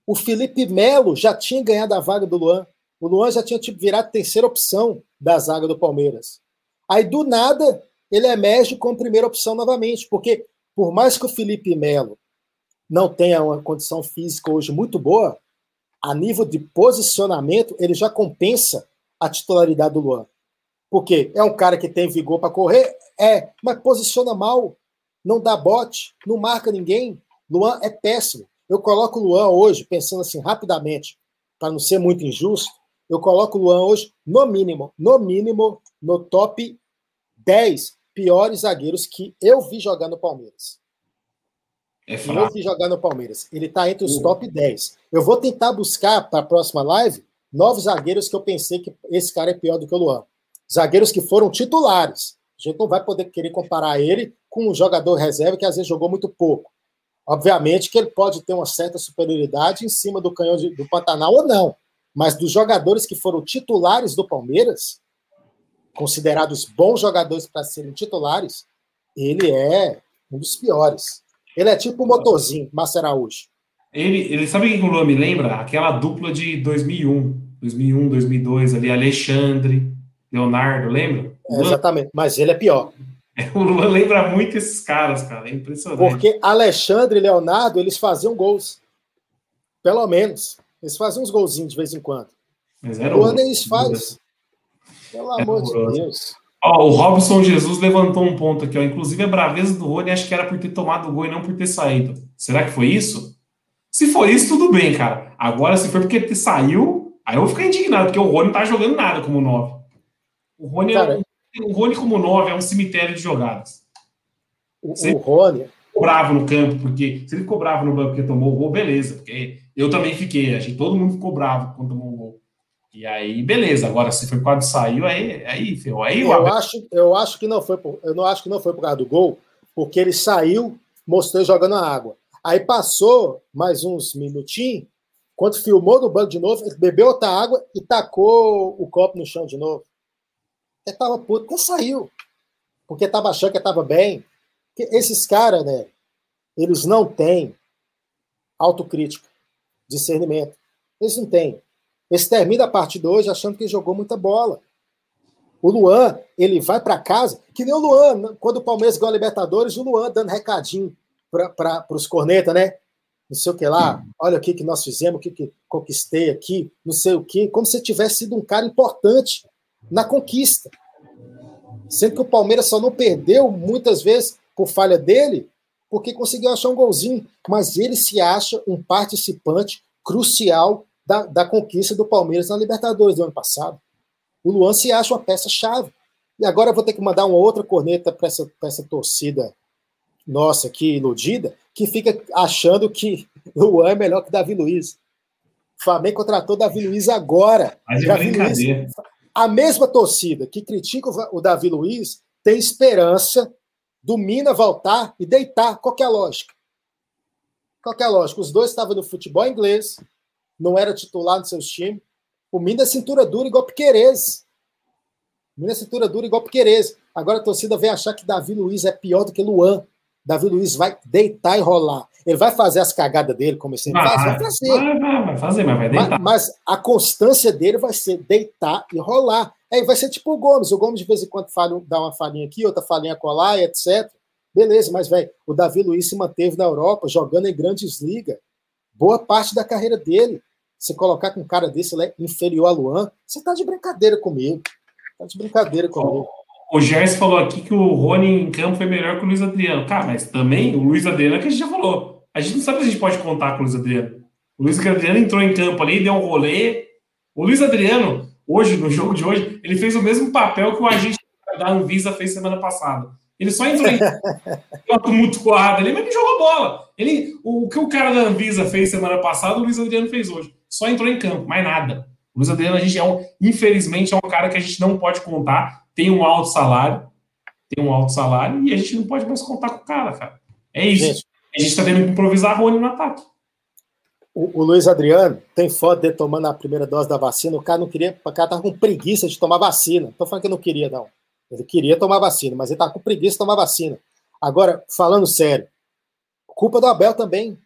O Felipe Melo já tinha ganhado a vaga do Luan. O Luan já tinha tipo, virado terceira opção da zaga do Palmeiras. Aí, do nada, ele emerge como primeira opção novamente, porque por mais que o Felipe Melo não tenha uma condição física hoje muito boa, a nível de posicionamento, ele já compensa a titularidade do Luan. Porque é um cara que tem vigor para correr, é, mas posiciona mal, não dá bote, não marca ninguém. Luan é péssimo. Eu coloco o Luan hoje, pensando assim rapidamente, para não ser muito injusto, eu coloco o Luan hoje, no mínimo, no mínimo, no top 10 piores zagueiros que eu vi jogar no Palmeiras. É fraco. eu vi jogar no Palmeiras. Ele está entre os uhum. top 10. Eu vou tentar buscar para a próxima live novos zagueiros que eu pensei que esse cara é pior do que o Luan. Zagueiros que foram titulares. A gente não vai poder querer comparar ele com um jogador reserva que às vezes jogou muito pouco. Obviamente que ele pode ter uma certa superioridade em cima do canhão de, do Pantanal ou não. Mas dos jogadores que foram titulares do Palmeiras, considerados bons jogadores para serem titulares, ele é um dos piores. Ele é tipo o motorzinho, Márcio Araújo. Ele, ele sabe o que o me lembra? Aquela dupla de 2001, 2001, 2002 ali, Alexandre, Leonardo, lembra? É, exatamente, mas ele é pior. [laughs] O Luan lembra muito esses caras, cara, é impressionante. Porque Alexandre e Leonardo, eles faziam gols. Pelo menos. Eles faziam uns golzinhos de vez em quando. Mas era o Luan eles faz. Pelo é amor de Deus. Ó, o Robson Jesus levantou um ponto aqui, ó. Inclusive a braveza do Rony acho que era por ter tomado o gol e não por ter saído. Será que foi isso? Se for isso, tudo bem, cara. Agora, se for porque saiu, aí eu vou ficar indignado, porque o Rony não tá jogando nada como 9. O Rony, é, o Rony como 9 é um cemitério de jogadas. O, o Rony. Cobrava no campo, porque se ele cobrava no banco porque tomou o gol, beleza. Porque eu também fiquei, a gente, todo mundo ficou bravo quando tomou o gol. E aí, beleza. Agora, se foi quando saiu, aí, aí, aí eu Abel... acho, eu acho que não foi, por, eu não acho que não foi por causa do gol, porque ele saiu, mostrou jogando a água. Aí passou mais uns minutinhos, quando filmou no banco de novo, ele bebeu outra água e tacou o copo no chão de novo. Ele tava puto, não saiu. Porque tava achando que tava bem. Esses caras, né, eles não têm autocrítica, discernimento. Eles não têm. Eles terminam a partida hoje achando que jogou muita bola. O Luan, ele vai para casa, que nem o Luan, quando o Palmeiras ganhou a Libertadores, o Luan dando recadinho para os cornetas, né? Não sei o que lá, olha o que, que nós fizemos, o que, que conquistei aqui, não sei o que, como se tivesse sido um cara importante na conquista. Sendo que o Palmeiras só não perdeu muitas vezes por falha dele, porque conseguiu achar um golzinho, mas ele se acha um participante crucial da, da conquista do Palmeiras na Libertadores do ano passado. O Luan se acha uma peça-chave. E agora eu vou ter que mandar uma outra corneta para essa, essa torcida nossa aqui, iludida, que fica achando que o [laughs] Luan é melhor que Davi Luiz. O Flamengo contratou Davi Luiz agora. Mas é Davi Luiz, a mesma torcida que critica o Davi Luiz tem esperança do Mina voltar e deitar. Qual é a lógica? Qual é a lógica? Os dois estavam no futebol inglês, não era titular nos seus times. O Mina é cintura dura igual Piquerez. O Mina é cintura dura igual Piquerez. Agora a torcida vem achar que Davi Luiz é pior do que Luan. Davi Luiz vai deitar e rolar. Ele vai fazer as cagadas dele, como ele sempre faz, vai fazer. Vai, vai, vai fazer, mas vai deitar. Mas, mas, a constância dele vai ser deitar e rolar. Aí vai ser tipo o Gomes. O Gomes, de vez em quando, falha, dá uma falinha aqui, outra falinha colar, etc. Beleza, mas, velho, o Davi Luiz se manteve na Europa, jogando em grandes ligas. Boa parte da carreira dele. Você colocar com um cara desse, ele é inferior a Luan, você tá de brincadeira comigo. Tá de brincadeira comigo. O Gerson falou aqui que o Rony em campo foi melhor que o Luiz Adriano. Cara, mas também o Luiz Adriano é que a gente já falou. A gente não sabe se a gente pode contar com o Luiz Adriano. O Luiz Adriano entrou em campo ali, deu um rolê. O Luiz Adriano, hoje, no jogo de hoje, ele fez o mesmo papel que o agente da Anvisa fez semana passada. Ele só entrou em [laughs] tumultuado ali, mas ele jogou bola. Ele, o, o que o cara da Anvisa fez semana passada, o Luiz Adriano fez hoje. Só entrou em campo, mais nada. O Luiz Adriano, a gente é um, infelizmente, é um cara que a gente não pode contar. Tem um alto salário, tem um alto salário, e a gente não pode mais contar com o cara, cara. É isso. Gente, a gente tá tendo que improvisar Rony no ataque. O, o, Luiz Adriano tem foto dele tomando a primeira dose da vacina. O cara não queria, o cara tava com preguiça de tomar vacina. Não tô falando que não queria, não. Ele queria tomar vacina, mas ele tava com preguiça de tomar vacina. Agora, falando sério, culpa do Abel também.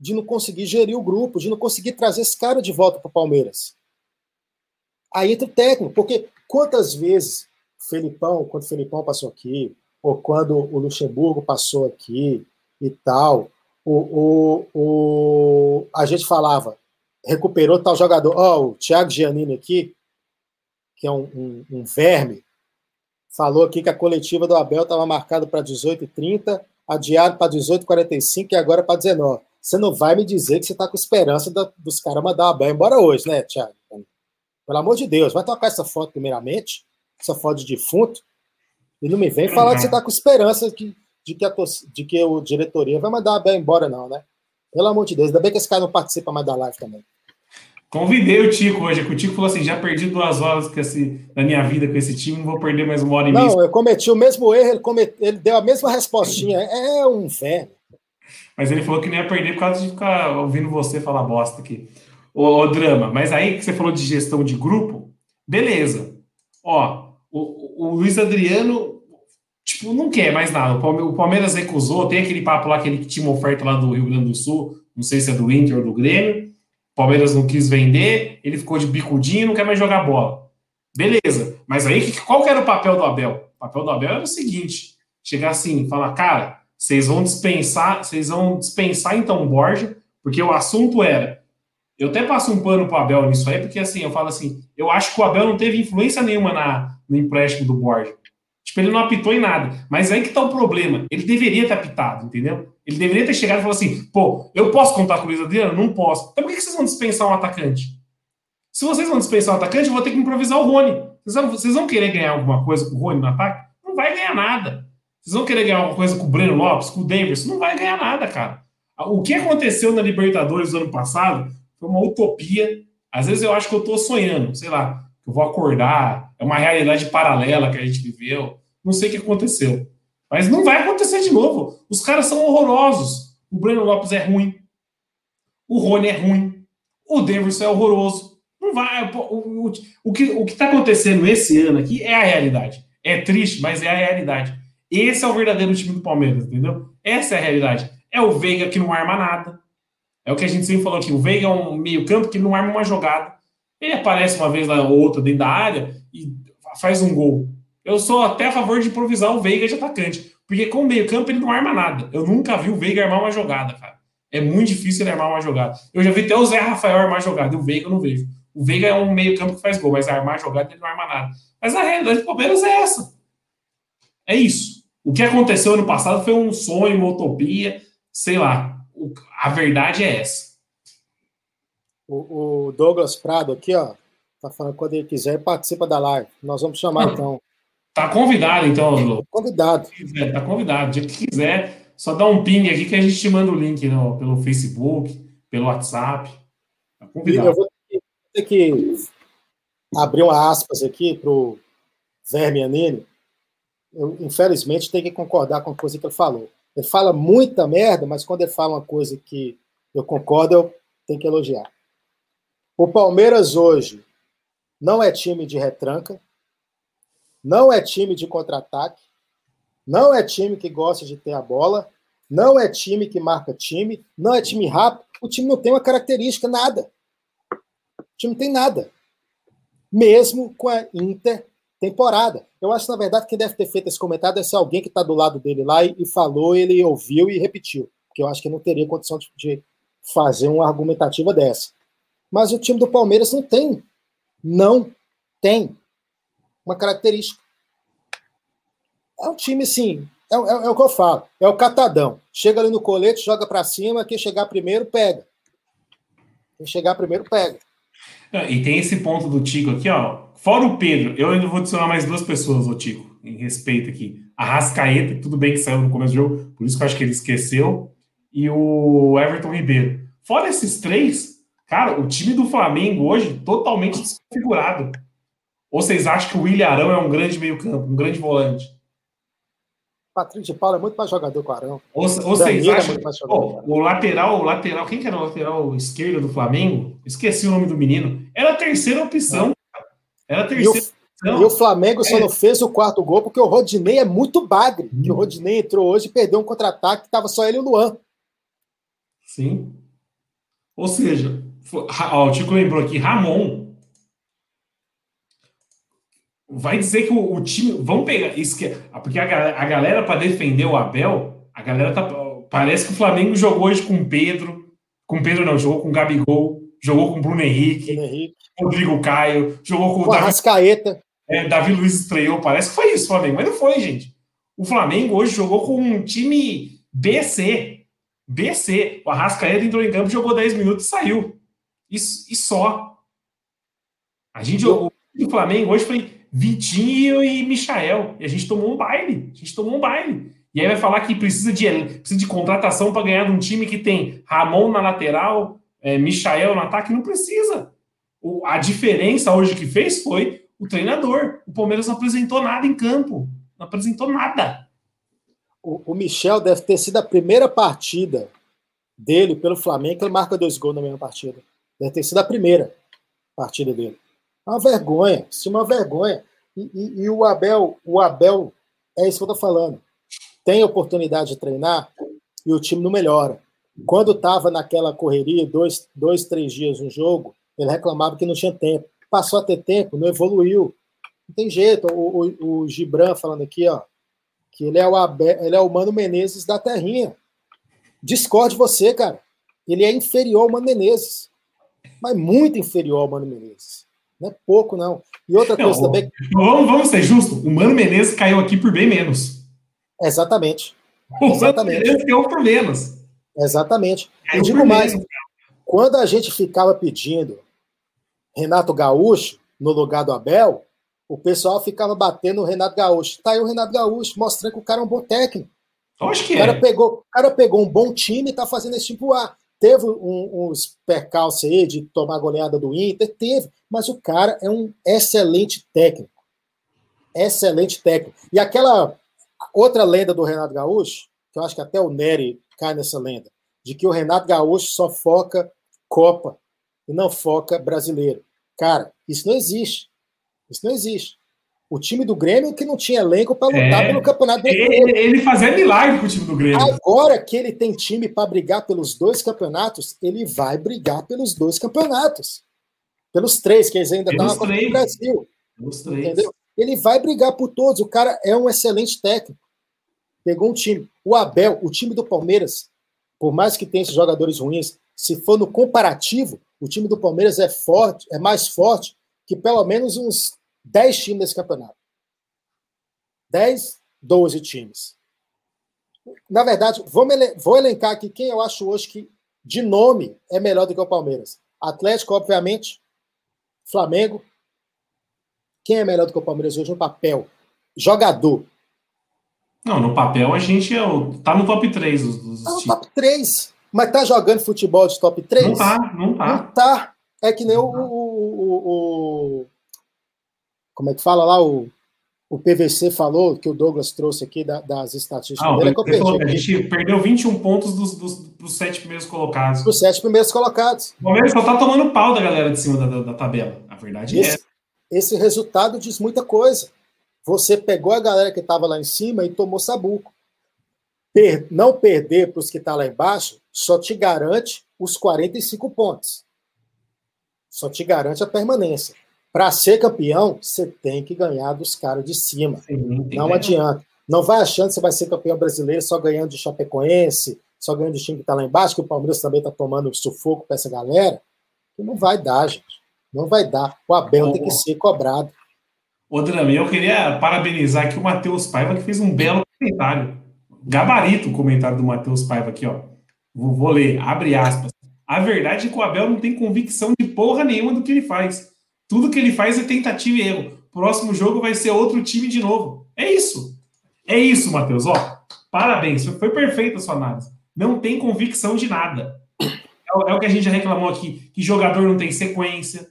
De não conseguir gerir o grupo, de não conseguir trazer esse cara de volta para o Palmeiras. Aí entra o técnico, porque quantas vezes Felipão, quando o Felipão passou aqui, ou quando o Luxemburgo passou aqui e tal, o, o, o, a gente falava, recuperou tal jogador. Ó, oh, o Thiago Giannini aqui, que é um, um, um verme, falou aqui que a coletiva do Abel estava marcada para 18h30, adiado para 18h45 e agora para 19 Você não vai me dizer que você está com esperança da, dos caras mandar o Abel embora hoje, né, Thiago? Pelo amor de Deus, vai tocar essa foto primeiramente, essa foto de defunto, e não me vem falar que você está com esperança que de que, a, de que o diretoria vai mandar a Abel embora, não, né? Pelo amor de Deus, ainda bem que esse cara não participa mais da live também. Convidei o Tico hoje, que o Tico falou assim: já perdi duas horas esse, da minha vida com esse time, não vou perder mais uma hora e meia. Não, eu cometi o mesmo erro, ele, ele deu a mesma respostinha. É, é um fé. Mas ele falou que não ia perder por causa de ficar ouvindo você falar bosta aqui. Ô, drama, mas aí que você falou de gestão de grupo, beleza. Ó, o, o Luiz Adriano tipo, não quer mais nada. O Palmeiras recusou, tem aquele papo lá, que tinha uma oferta lá do Rio Grande do Sul, não sei se é do Inter ou do Grêmio. O Palmeiras não quis vender, ele ficou de bicudinho não quer mais jogar bola. Beleza, mas aí qual que era o papel do Abel? O papel do Abel era o seguinte: chegar assim, falar, cara, vocês vão dispensar, vocês vão dispensar então o Borja, porque o assunto era. Eu até passo um pano pro Abel nisso aí, porque assim, eu falo assim, eu acho que o Abel não teve influência nenhuma na, no empréstimo do Borja. Tipo, ele não apitou em nada. Mas aí que tá o problema. Ele deveria ter apitado, entendeu? Ele deveria ter chegado e falado assim: pô, eu posso contar com o Luiz Adriano? Não posso. Então por que vocês vão dispensar um atacante? Se vocês vão dispensar um atacante, eu vou ter que improvisar o Rony. Vocês vão, vocês vão querer ganhar alguma coisa com o Rony no ataque? Não vai ganhar nada. Vocês vão querer ganhar alguma coisa com o Breno Lopes, com o Davis? Não vai ganhar nada, cara. O que aconteceu na Libertadores do ano passado foi uma utopia. Às vezes eu acho que eu tô sonhando, sei lá, que eu vou acordar, é uma realidade paralela que a gente viveu. Não sei o que aconteceu. Mas não vai acontecer de novo. Os caras são horrorosos. O Breno Lopes é ruim. O Rony é ruim. O Davidson é horroroso. Não vai. O, o, o que o está acontecendo esse ano aqui é a realidade. É triste, mas é a realidade. Esse é o verdadeiro time do Palmeiras, entendeu? Essa é a realidade. É o Veiga que não arma nada. É o que a gente sempre falou aqui. O Veiga é um meio-campo que não arma uma jogada. Ele aparece uma vez lá ou outra dentro da área e faz um gol. Eu sou até a favor de improvisar o Veiga de atacante. Porque com o meio-campo ele não arma nada. Eu nunca vi o Veiga armar uma jogada, cara. É muito difícil ele armar uma jogada. Eu já vi até o Zé Rafael armar jogada, e o Veiga eu não vejo. O Veiga é um meio-campo que faz gol, mas armar jogada ele não arma nada. Mas a realidade do Palmeiras é essa. É isso. O que aconteceu ano passado foi um sonho, uma utopia, sei lá. A verdade é essa. O, Douglas Prado aqui, ó, tá falando quando ele quiser participa da live. Nós vamos chamar então Tá convidado, então, Lu. Convidado. Quiser, tá convidado. dia que quiser, só dá um ping aqui que a gente te manda o link no, pelo Facebook, pelo WhatsApp. Tá convidado. Eu vou ter que abrir uma aspas aqui pro Verme Anini. Eu, infelizmente, tenho que concordar com a coisa que ele falou. Ele fala muita merda, mas quando ele fala uma coisa que eu concordo, eu tenho que elogiar. O Palmeiras hoje não é time de retranca, não é time de contra-ataque, não é time que gosta de ter a bola, não é time que marca time, não é time rápido. O time não tem uma característica, nada. O time não tem nada. mesmo com a Inter temporada. Eu acho, na verdade, que quem deve ter feito esse comentário deve ser alguém que está do lado dele lá e, e, falou, ele ouviu e repetiu. Porque eu acho que não teria condição de, de fazer uma argumentativa dessa. Mas o time do Palmeiras não tem. Não tem uma característica. É um time, assim, é, é, é, o que eu falo, é o catadão. Chega ali no colete, joga para cima, quem chegar primeiro, pega. Quem chegar primeiro, pega. É, e tem esse ponto do Tico aqui, ó. Fora o Pedro, eu ainda vou adicionar mais duas pessoas, o Tico, em respeito aqui. A Rascaeta, tudo bem que saiu no começo do jogo, por isso que eu acho que ele esqueceu. E o Everton Ribeiro. Fora esses três, cara, o time do Flamengo hoje totalmente desconfigurado. Ou vocês acham que o William Arão é um grande meio-campo, um grande volante? Patrick de Paula é muito mais jogador que o Arão. Ou, ou vocês é acham. Oh, o lateral, o lateral, quem que era o lateral esquerdo do Flamengo? Esqueci o nome do menino. Era a terceira opção. Era a terceira e o, e o Flamengo só é. não fez o quarto gol porque o Rodinei é muito bagre. Hum. Que o Rodinei entrou hoje e perdeu um contra-ataque, estava só ele e o Luan. Sim. Ou seja, ó, o Tico lembrou aqui, Ramon vai dizer que o, o time. Vamos pegar. Isso que, porque a, a galera, para defender o Abel, a galera tá. Parece que o Flamengo jogou hoje com Pedro. Com Pedro não, jogou com Gabigol, jogou com Bruno Henrique, Bruno Henrique. Rodrigo Caio, jogou com, o Davi, Rascaeta. É, Davi Luiz estreou. Parece que foi isso, Flamengo, mas não foi, gente. O Flamengo hoje jogou com um time BC. BC. O Arrascaeta entrou em campo, jogou 10 minutos e saiu. Isso, e só. A gente jogou. O Flamengo hoje foi Vitinho e Michael. E a gente tomou um baile. A gente tomou um baile. E aí vai falar que precisa de, precisa de contratação para ganhar de um time que tem Ramon na lateral, é, Michael no ataque. Não precisa. O, a diferença hoje que fez foi o treinador. O Palmeiras não apresentou nada em campo. Não apresentou nada. O, o Michel deve ter sido a primeira partida dele pelo Flamengo, ele marca dois gols na mesma partida. Deve ter sido a primeira partida dele. Uma vergonha, isso é uma vergonha. E, e, e, o Abel, o Abel, é isso que eu estou falando. Tem oportunidade de treinar e o time não melhora. Quando estava naquela correria, dois, dois, três dias no jogo, ele reclamava que não tinha tempo. Passou a ter tempo, não evoluiu. Não tem jeito. O, o, o Gibran falando aqui, ó, que ele é o Abel, ele é o Mano Menezes da terrinha. Discorde você, cara. Ele é inferior ao Mano Menezes. Mas muito inferior ao Mano Menezes. Não é pouco, não. E outra não, coisa também. Vamos, vamos ser justos. O Mano Menezes caiu aqui por bem menos. Exatamente. O Exatamente. Mano Menezes caiu por menos. Exatamente. Caiu Eu digo mais. Menos. Quando a gente ficava pedindo Renato Gaúcho no lugar do Abel, o pessoal ficava batendo no Renato Gaúcho. Tá aí o Renato Gaúcho, mostrando que o cara é um bom técnico. Acho que o cara é. Pegou, o cara pegou um bom time e tá fazendo esse tipo A. Teve um, uns percalços aí de tomar goleada do Inter, teve, mas o cara é um excelente técnico. Excelente técnico. E aquela outra lenda do Renato Gaúcho, que eu acho que até o Nery cai nessa lenda, de que o Renato Gaúcho só foca Copa e não foca brasileiro. Cara, isso não existe. Isso não existe. O time do Grêmio que não tinha elenco para lutar é, pelo Campeonato Brasileiro. Ele, ele fazia milagre com o time do Grêmio. Agora que ele tem time para brigar pelos dois campeonatos, ele vai brigar pelos dois campeonatos. Pelos três, que eles ainda estão na Copa do Brasil. Ele vai brigar por todos. O cara é um excelente técnico. Pegou um time. O Abel, o time do Palmeiras, por mais que tenha esses jogadores ruins, se for no comparativo, o time do Palmeiras é forte, é mais forte que pelo menos uns 10 times nesse campeonato. 10, 12 times. Na verdade, vou elencar aqui quem eu acho hoje que, de nome, é melhor do que o Palmeiras. Atlético, obviamente. Flamengo. Quem é melhor do que o Palmeiras hoje no papel? Jogador. Não, no papel a gente é o, tá no top 3 dos, dos tá no top 3. Mas tá jogando futebol de top 3? Não tá, não tá. Não tá. É que nem o, o, o, como é que fala lá o, o PVC falou, que o Douglas trouxe aqui da, das estatísticas ah, dele, é falou, a gente perdeu 21 pontos dos, dos, dos sete primeiros colocados. Dos sete primeiros colocados. O Palmeiras só tá tomando pau da galera de cima da, da, da tabela. A verdade esse, é. Esse resultado diz muita coisa. Você pegou a galera que estava lá em cima e tomou sabuco. Per, não perder para os que estão tá lá embaixo só te garante os 45 pontos. Só te garante a permanência. Para ser campeão, você tem que ganhar dos caras de cima. Sim, não adianta. Não vai achando que você vai ser campeão brasileiro só ganhando de Chapecoense, só ganhando de time que está lá embaixo, que o Palmeiras também está tomando sufoco para essa galera. Que não vai dar, gente. Não vai dar. O Abel tem que ser cobrado. Ô, Drame, eu queria parabenizar aqui o Matheus Paiva, que fez um belo comentário. Gabarito o comentário do Matheus Paiva aqui, ó. Vou, vou ler, abre aspas. A verdade é que o Abel não tem convicção de porra nenhuma do que ele faz. Tudo que ele faz é tentativa e erro. Próximo jogo vai ser outro time de novo. É isso. É isso, Matheus. Ó, parabéns. Foi perfeita a sua análise. Não tem convicção de nada. É, é o que a gente já reclamou aqui, que jogador não tem sequência.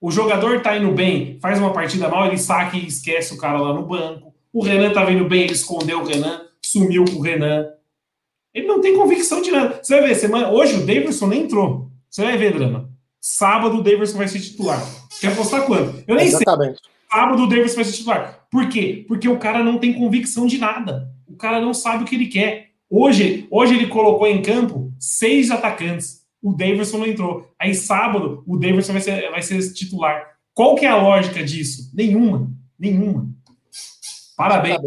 O jogador tá indo bem, faz uma partida mal, ele saca e esquece o cara lá no banco. O Renan tá indo bem, ele escondeu o Renan, sumiu com o Renan. Ele não tem convicção de nada. Você vai ver, semana... hoje o Davidson nem entrou. Você vai ver, Drama. Sábado o Davidson vai ser titular. Quer apostar quando? Eu nem Exatamente. sei. Sábado o Davidson vai ser titular. Por quê? Porque o cara não tem convicção de nada. O cara não sabe o que ele quer. Hoje, hoje ele colocou em campo seis atacantes. O Davidson não entrou. Aí sábado o Davidson vai ser, vai ser titular. Qual que é a lógica disso? Nenhuma. Nenhuma. Parabéns.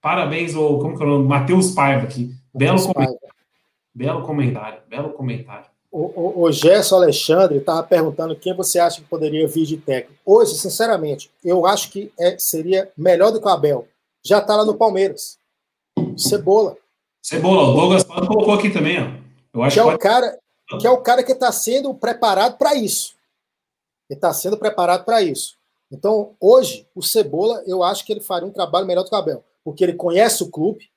Parabéns, ou como que é o nome? Matheus Paiva aqui. Belo comentário. Belo comentário. Belo comentário. O, o, o Gerson Alexandre estava perguntando quem você acha que poderia vir de técnico. Hoje, sinceramente, eu acho que é, seria melhor do que o Abel. Já está lá no Palmeiras. Cebola. Cebola, o Douglas colocou aqui também, ó. Eu acho que, é o cara, que é o cara que está sendo preparado para isso. Ele está sendo preparado para isso. Então, hoje, o Cebola, eu acho que ele faria um trabalho melhor do que o Abel, porque ele conhece o clube,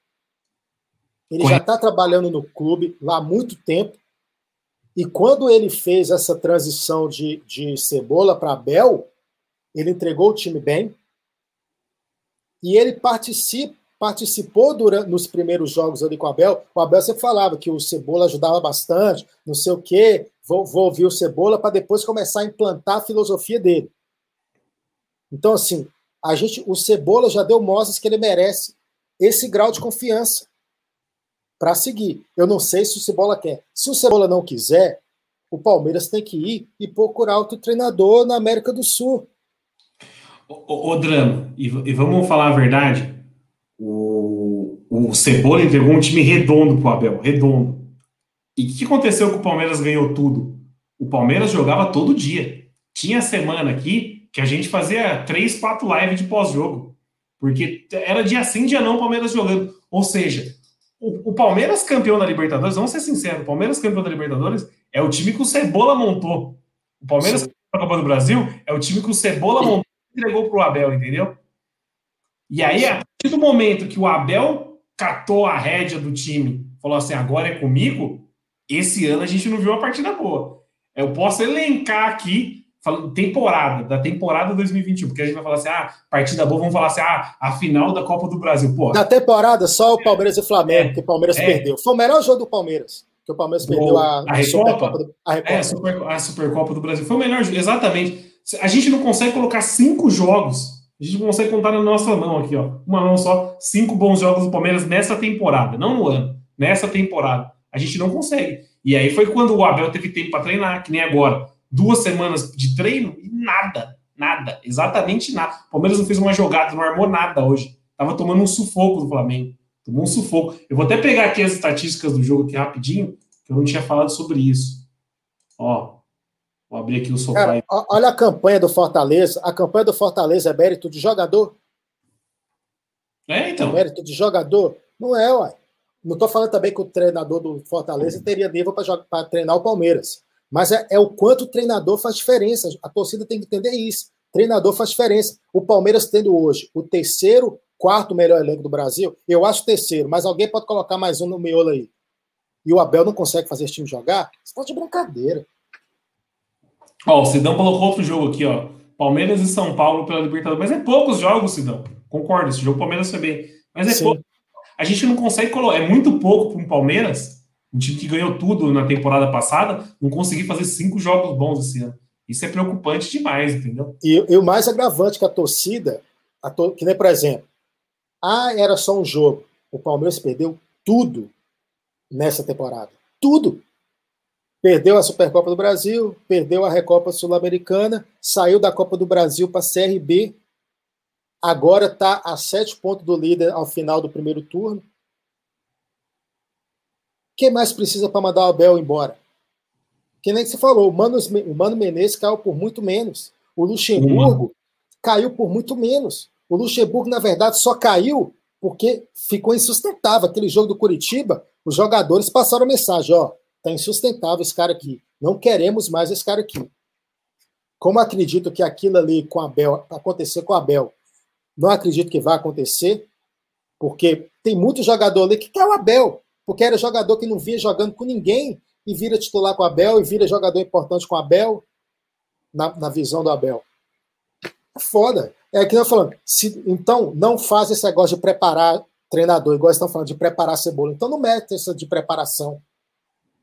ele já está trabalhando no clube lá há muito tempo, e quando ele fez essa transição de, de Cebola para Abel, ele entregou o time bem. E ele participa, participou durante, nos primeiros jogos ali com o Abel. O Abel sempre falava que o Cebola ajudava bastante, não sei o quê. Vou, vou ouvir o Cebola para depois começar a implantar a filosofia dele. Então, assim, a gente, o Cebola já deu mostras que ele merece esse grau de confiança para seguir. Eu não sei se o Cebola quer. Se o Cebola não quiser, o Palmeiras tem que ir e procurar outro treinador na América do Sul. O, o, Drama, e, e, vamos falar a verdade, o, o Cebola entregou um time redondo pro Abel, redondo. E o que, aconteceu que o Palmeiras ganhou tudo? O Palmeiras jogava todo dia. Tinha semana aqui que a gente fazia três, quatro lives de pós-jogo. Porque era dia sim, dia não, o Palmeiras jogando. Ou seja, o, o, Palmeiras campeão da Libertadores, vamos ser sinceros, o Palmeiras campeão da Libertadores é o time que o Cebola montou. O Palmeiras campeão da Copa do Brasil é o time que o Cebola montou e entregou para o Abel, entendeu? E aí, a partir do momento que o Abel catou a rédea do time, falou assim, agora é comigo, esse ano a gente não viu uma partida boa. Eu posso elencar aqui falando temporada, da temporada 2021, porque a gente vai falar assim, ah, partida boa, vamos falar assim, ah, a final da Copa do Brasil, pô. Na temporada, só o Palmeiras e o Flamengo, é, que o Palmeiras é. perdeu. Foi o melhor jogo do Palmeiras, que o Palmeiras perdeu a, a, a Supercopa. Do, a, Recopa. É, a, Super, a Supercopa do Brasil. Foi o melhor jogo, exatamente. A gente não consegue colocar cinco jogos, a gente consegue contar na nossa mão aqui, ó, uma mão só, cinco bons jogos do Palmeiras nessa temporada, não no ano, nessa temporada. A gente não consegue. E aí foi quando o Abel teve tempo para treinar, que nem agora duas semanas de treino e nada, nada, exatamente nada. O Palmeiras não fez uma jogada, não armou nada hoje. Tava tomando um sufoco do Flamengo. Tomou um sufoco. Eu vou até pegar aqui as estatísticas do jogo aqui rapidinho, que eu não tinha falado sobre isso. Ó, vou abrir aqui o sofá. Cara, olha a campanha do Fortaleza. A campanha do Fortaleza é mérito de jogador? É, então. É mérito de jogador? Não é, uai. Não estou falando também que o treinador do Fortaleza teria nível para treinar o Palmeiras. Mas é, é, o quanto o treinador faz diferença. A torcida tem que entender isso. treinador faz diferença. O Palmeiras tendo hoje o terceiro, quarto melhor elenco do Brasil, eu acho terceiro, mas alguém pode colocar mais um no miolo aí. E o Abel não consegue fazer esse time jogar? Você tá de brincadeira. Ó, o Sidão colocou outro jogo aqui, ó. Palmeiras e São Paulo pela Libertadores. Mas é poucos jogos, Sidão. Concordo, esse jogo Palmeiras foi bem. Mas é Sim. pouco. A gente não consegue colocar. É muito pouco para um Palmeiras um time que ganhou tudo na temporada passada, não conseguir fazer cinco jogos bons esse ano. Isso é preocupante demais, entendeu? E, e o mais agravante que a torcida, a to, que nem, por exemplo, ah, era só um jogo. O Palmeiras perdeu tudo nessa temporada. Tudo. Perdeu a Supercopa do Brasil, perdeu a Recopa Sul-Americana, saiu da Copa do Brasil para a CRB, agora está a sete pontos do líder ao final do primeiro turno. O que mais precisa para mandar o Abel embora? Que nem você falou, o Mano, o Mano Menezes caiu por muito menos. O Luxemburgo uhum. caiu por muito menos. O Luxemburgo, na verdade, só caiu porque ficou insustentável. Aquele jogo do Curitiba, os jogadores passaram a mensagem: ó, Está insustentável esse cara aqui. Não queremos mais esse cara aqui. Como acredito que aquilo ali com Abel acontecer com Abel, não acredito que vai acontecer, porque tem muito jogador ali que quer o Abel, porque era jogador que não vinha jogando com ninguém e vira titular com Abel e vira jogador importante com Abel na, na visão do Abel. É foda. É que eu falando. Se, então, não faz esse negócio de preparar treinador, igual estão falando de preparar cebola. Então, não mete essa de preparação.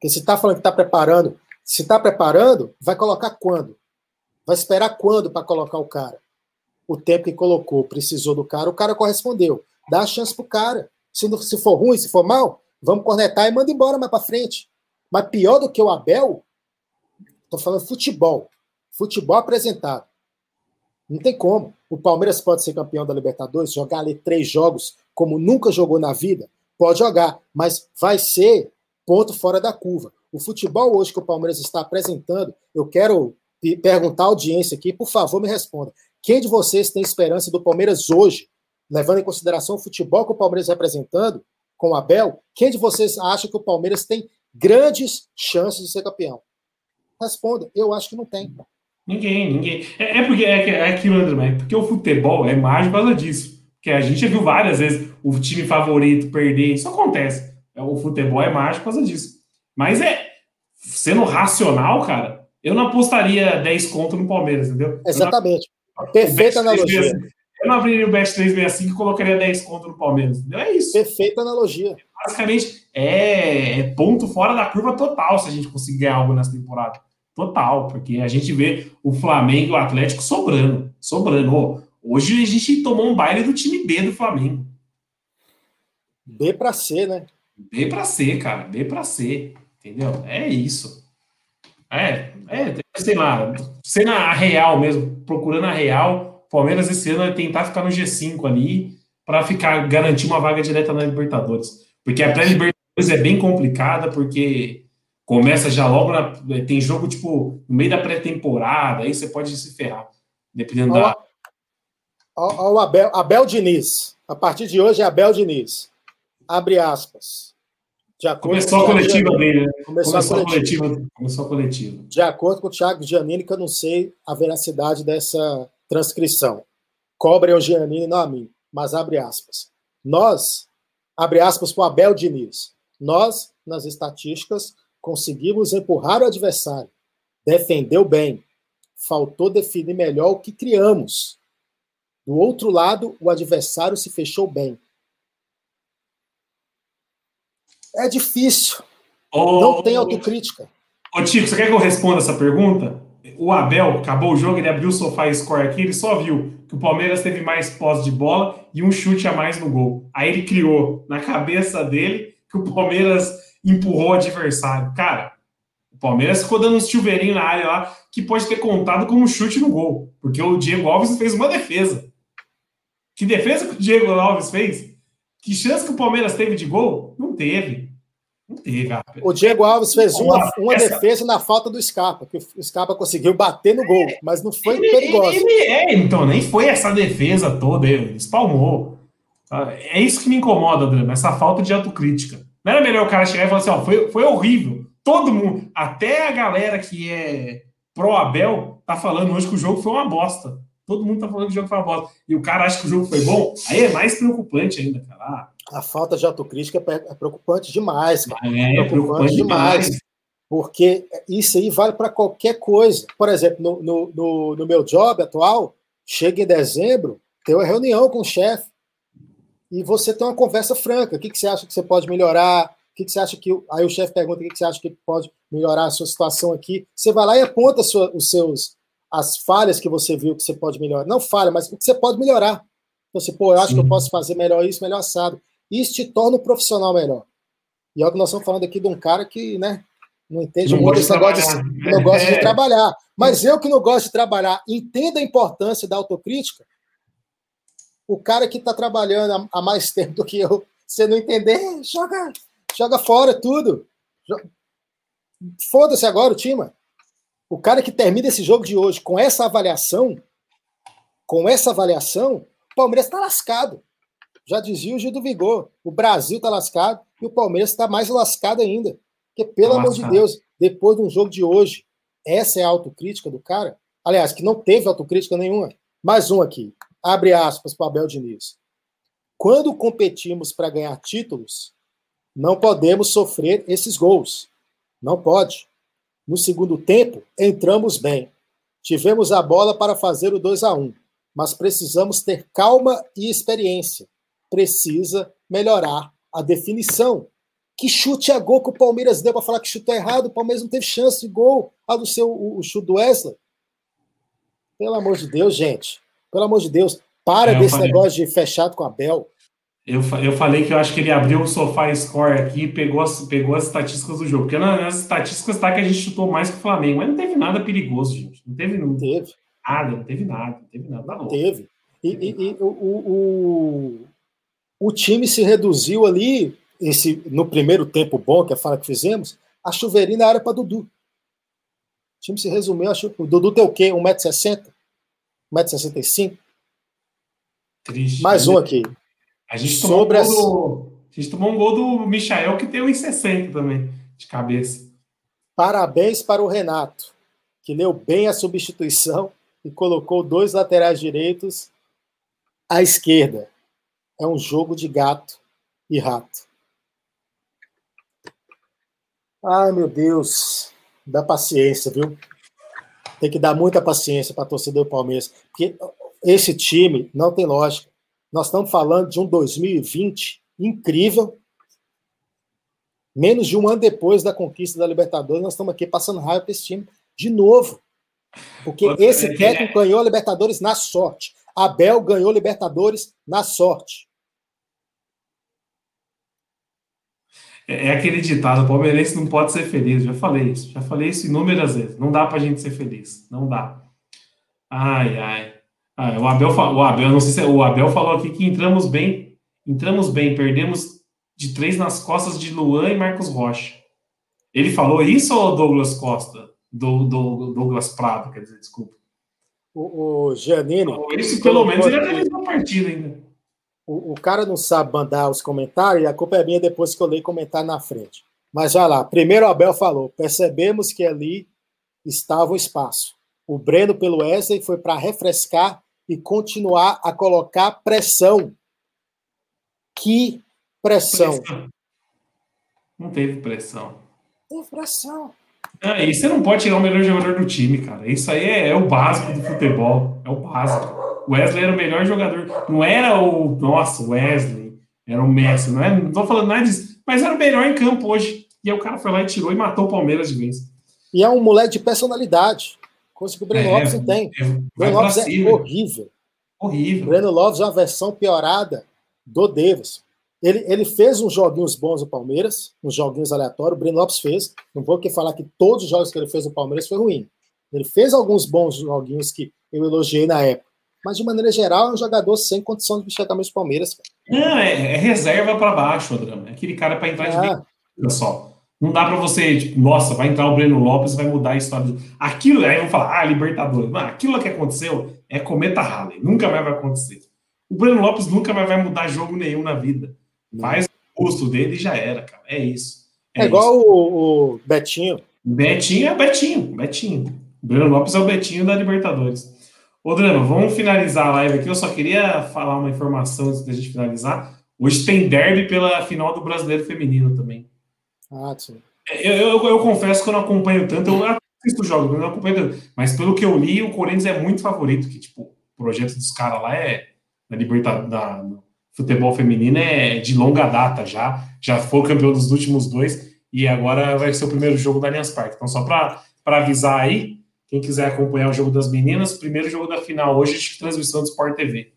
Porque se está falando que está preparando, se está preparando, vai colocar quando? Vai esperar quando para colocar o cara? O tempo que colocou, precisou do cara, o cara correspondeu. Dá a chance pro cara. Se, não, se for ruim, se for mal, vamos cornetar e manda embora mais para frente. Mas pior do que o Abel, estou falando futebol. Futebol apresentado. Não tem como. O Palmeiras pode ser campeão da Libertadores, jogar ali três jogos como nunca jogou na vida? Pode jogar, mas vai ser ponto fora da curva. O futebol hoje que o Palmeiras está apresentando, eu quero perguntar à audiência aqui, por favor, me responda. Quem de vocês tem esperança do Palmeiras hoje, levando em consideração o futebol que o Palmeiras está apresentando com o Abel? Quem de vocês acha que o Palmeiras tem grandes chances de ser campeão? Responda. Eu acho que não tem. Ninguém, ninguém. É, é porque é, é aquilo, André, é porque o futebol é mais por causa disso. Que a gente já viu várias vezes o time favorito perder. Isso acontece. É, o futebol é mágico por causa disso. Mas é, sendo racional, cara, eu não apostaria 10 conto no Palmeiras, entendeu? Exatamente. Perfeita analogia. Eu não abriria o Best 365 e colocaria 10 conto no Palmeiras. Entendeu? É isso. Perfeita analogia. Basicamente, é, é ponto fora da curva total se a gente conseguir ganhar algo nessa temporada. Total, porque a gente vê o Flamengo e o Atlético sobrando. Sobrando. hoje a gente tomou um baile do time B do Flamengo. B para C, né? B para C, cara. B para C. Entendeu? É isso. É, é, sei lá, sendo a real mesmo, procurando a real, Palmeiras esse ano vai tentar ficar no G5 ali para ficar garantir uma vaga direta na Libertadores. Porque a pré-Libertadores é bem complicada, porque começa já logo na, tem jogo tipo no meio da pré-temporada, aí você pode se ferrar, dependendo da Olha o Abel, Abel Diniz. A partir de hoje é Abel Diniz abre aspas. Começou a coletiva dele, né? Começou, começou, a coletiva. coletiva. Começou a coletiva. De acordo com o Thiago Giannini, que eu não sei a veracidade dessa transcrição. Cobrem o Giannini, não a mim, mas abre aspas. Nós, abre aspas para o Abel Diniz, nós, nas estatísticas, conseguimos empurrar o adversário. Defendeu bem. Faltou definir melhor o que criamos. Do outro lado, o adversário se fechou bem. É difícil. Oh, não tem autocrítica. Ô, Tico, você quer que eu responda essa pergunta? O Abel acabou o jogo, ele abriu o sofá e score aqui, ele só viu que o Palmeiras teve mais posse de bola e um chute a mais no gol. Aí ele criou na cabeça dele que o Palmeiras empurrou o adversário. Cara, o Palmeiras ficou dando uns chuveirinhos na área lá que pode ter contado como chute no gol, porque o Diego Alves fez uma defesa. Que defesa que o Diego Alves fez? Que chance que o Palmeiras teve de gol? Não teve. Não teve. O Diego Alves fez uma, uma essa... defesa na falta do Scarpa, que o Scarpa conseguiu bater no gol, mas não foi ele, perigoso. Ele é, então, nem foi essa defesa toda, ele espalmou. Ah, é isso que me incomoda, Drama, essa falta de autocrítica. Não era melhor o cara chegar e falar assim, ó, foi, foi horrível. Todo mundo, até a galera que é pró-Abel, tá falando hoje que o jogo foi uma bosta. Todo mundo tá falando que o jogo foi uma bosta. E o cara acha que o jogo foi bom, aí é mais preocupante ainda, cara. A falta de autocrítica é, é preocupante demais, cara. É, é preocupante, preocupante demais. demais. Porque isso aí vale para qualquer coisa. Por exemplo, no, no, no, no, meu job atual, chega em dezembro, tem uma reunião com o chefe e você tem uma conversa franca. O que, que você acha que você pode melhorar? O que, que você acha que. Aí o chefe pergunta o que, que você acha que pode melhorar a sua situação aqui. Você vai lá e aponta sua, os seus as falhas que você viu que você pode melhorar. Não falha, mas o que você pode melhorar. Então, você, pô, eu acho Sim. que eu posso fazer melhor isso, melhor assado. Isso te torna um profissional melhor. E é o que nós estamos falando aqui de um cara que, né, Não entende muito esse negócio de, não gosta de trabalhar. Mas eu que não gosto de trabalhar, entenda a importância da autocrítica. O cara que está trabalhando há mais [laughs] tempo do que eu, você não entender, joga, joga fora tudo. Foda-se agora o time. O cara que termina esse jogo de hoje com essa avaliação, com essa avaliação, o Palmeiras está lascado. Já dizia o Gil do Vigor. O Brasil está lascado e o Palmeiras está mais lascado ainda. Porque, pelo tá amor de Deus, depois de um jogo de hoje, essa é a autocrítica do cara? Aliás, que não teve autocrítica nenhuma. Mais um aqui. Abre aspas para Abel Diniz. Quando competimos para ganhar títulos, não podemos sofrer esses gols. Não pode. No segundo tempo, entramos bem. Tivemos a bola para fazer o 2 a 1 mas precisamos ter calma e experiência. Precisa melhorar a definição. Que chute a gol que o Palmeiras deu para falar que chutou errado? O Palmeiras não teve chance de gol. A do seu o, o chute do Wesley. Pelo amor de Deus, gente. Pelo amor de Deus. Para é, desse negócio de fechado com a Bel. Eu, eu falei que eu acho que ele abriu o sofá score aqui e pegou as, pegou as estatísticas do jogo. Porque nas estatísticas está que a gente chutou mais que o Flamengo, mas não teve nada perigoso, gente. Não teve, não teve. nada, não teve nada, não teve nada. Não teve. E, e, e o, o, o time se reduziu ali, esse, no primeiro tempo bom, que é a fala que fizemos, a chuveirinha na área para Dudu. O time se resumiu, a chu... o Dudu tem o quê? 1,60m? 1,65m? Triste. Mais um aqui. A gente, Sobre tomou um gol do, a gente tomou um gol do Michael que tem 1,60 também, de cabeça. Parabéns para o Renato, que leu bem a substituição e colocou dois laterais direitos à esquerda. É um jogo de gato e rato. Ai, meu Deus. Dá paciência, viu? Tem que dar muita paciência para a torcida do Palmeiras. Porque esse time não tem lógica. Nós estamos falando de um 2020 incrível. Menos de um ano depois da conquista da Libertadores, nós estamos aqui passando raiva para esse time de novo. Porque esse é técnico ganhou a Libertadores na sorte. Abel ganhou a Libertadores na sorte. É, é aquele ditado: o palmeirense não pode ser feliz. Já falei isso, já falei isso inúmeras vezes. Não dá para a gente ser feliz. Não dá. Ai, ai. Ah, o Abel, o Abel, não sei se é, o Abel falou aqui que entramos bem, entramos bem, perdemos de três nas costas de Luan e Marcos Rocha. Ele falou isso ou Douglas Costa? Do, do Douglas Prado, quer dizer, desculpa. O, o Giannini. Isso pelo menos ele analisou a partida ainda. O, o, cara não sabe mandar os comentários, e a culpa é minha depois que eu leio comentário na frente. Mas vai lá. Primeiro o Abel falou: percebemos que ali estava o espaço. O Breno pelo Wesley foi para refrescar e continuar a colocar pressão. Que pressão? pressão. Não teve pressão. Teve pressão. Ah, e você não pode tirar o melhor jogador do time, cara. Isso aí é, é, o básico do futebol. É o básico. O Wesley era o melhor jogador. Não era o. Nossa, Wesley. Era o Messi. Não, é, não tô falando nada disso. Mas era o melhor em campo hoje. E aí o cara foi lá e tirou e matou o Palmeiras de vez. E é um moleque de personalidade. Coisa que o Breno é, Lopes não tem. É, o Breno Lopes é horrível. Horrível. O Breno Lopes é uma versão piorada do Davis. Ele, ele fez uns joguinhos bons no Palmeiras, uns joguinhos aleatórios. O Breno Lopes fez. Não vou aqui falar que todos os jogos que ele fez no Palmeiras foi ruim. Ele fez alguns bons joguinhos que eu elogiei na época. Mas, de maneira geral, é um jogador sem condição de vestir a camisa do Palmeiras. Não, é, é reserva para baixo, Adriano. É aquele cara para entrar de é. só. Não dá para você, tipo, nossa, vai entrar o Breno Lopes vai mudar a história. Do... Aquilo, aí vão falar, ah, Libertadores. Mas aquilo que aconteceu é cometa Halley. Nunca mais vai acontecer. O Breno Lopes nunca mais vai mudar jogo nenhum na vida. Faz o custo dele e já era, cara. É isso. É, é igual o, o, Betinho. Betinho é Betinho. Betinho. O Breno Lopes é o Betinho da Libertadores. Ô, Drama, vamos finalizar a live aqui. Eu só queria falar uma informação antes da gente finalizar. Hoje tem derby pela final do Brasileiro Feminino também. Ah, sim. Eu, eu, eu, confesso que eu não acompanho tanto, eu assisto o jogo, não acompanho tanto. Mas pelo que eu li, o Corinthians é muito favorito, que tipo, o projeto dos caras lá é da Libertadores, da, futebol feminino é de longa data já, já foi campeão dos últimos dois e agora vai ser o primeiro jogo da Allianz Parque. Então, só para avisar aí, quem quiser acompanhar o jogo das meninas, primeiro jogo da final hoje, de transmissão do Sport TV.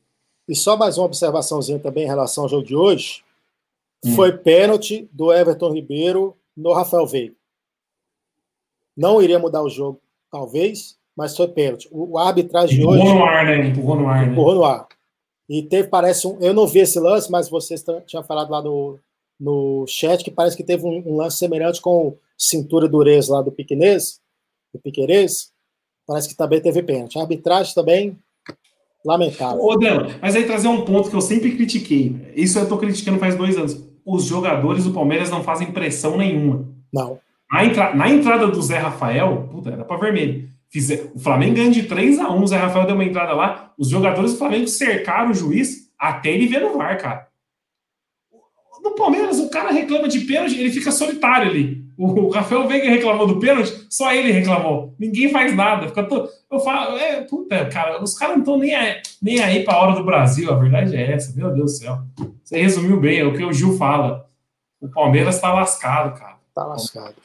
E só mais uma observaçãozinha também em relação ao jogo de hoje. Hum. Foi pênalti do Everton Ribeiro no Rafael Veiga. Não iria mudar o jogo, talvez, mas foi pênalti. O, o arbitragem hoje. Empurrou no ar, né? Empurrou no ar, né? Empurrou no ar. E teve, parece um. Eu não vi esse lance, mas vocês tinham falado lá no, no chat que parece que teve um, um lance semelhante com cintura dureza lá do Piquenês, do Piquerez. Parece que também teve pênalti. A arbitragem também lamentável. Ô, Dela, mas aí trazer um ponto que eu sempre critiquei. Isso eu tô criticando faz dois anos. Os jogadores do Palmeiras não fazem pressão nenhuma. Não. Na, entra... Na entrada do Zé Rafael, puta, era pra vermelho. Fizer... O Flamengo ganha de 3 a 1 o Zé Rafael deu uma entrada lá. Os jogadores do Flamengo cercaram o juiz até ele ver no VAR, cara. No Palmeiras, o cara reclama de pênalti, ele fica solitário ali. O Rafael Veiga reclamou do pênalti, só ele reclamou. Ninguém faz nada. Fica to... Eu falo, é, puta, cara, os caras não estão nem aí, nem aí pra hora do Brasil. A verdade é essa, meu Deus do céu. Você resumiu bem, é o que o Gil fala. O Palmeiras tá lascado, cara. Tá lascado.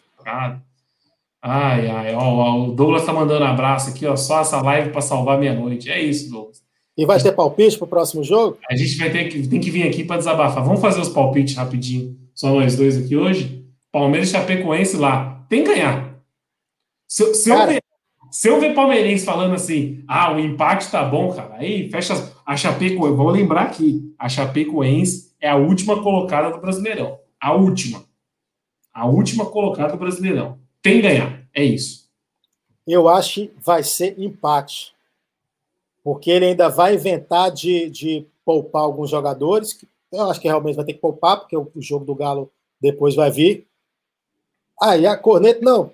Ai, ai, ó, ó, o Douglas tá mandando abraço aqui, ó, só essa live para salvar minha noite. É isso, Douglas. E vai ter palpite pro próximo jogo? A gente vai ter que, tem que vir aqui para desabafar. Vamos fazer os palpites rapidinho. Só nós dois aqui hoje. Palmeiras e Chapecoense lá. Tem que ganhar. Se, se, eu ver, se, eu ver, palmeirense falando assim, ah, o empate tá bom, cara, aí fecha a Chapecoense. Vou lembrar aqui, a Chapecoense é a última colocada do Brasileirão. A última. A última colocada do Brasileirão. Tem que ganhar. É isso. Eu acho que vai ser empate. Porque ele ainda vai inventar de, de poupar alguns jogadores. Eu acho que realmente vai ter que poupar, porque o jogo do Galo depois vai vir. Ah, e a corneta, não.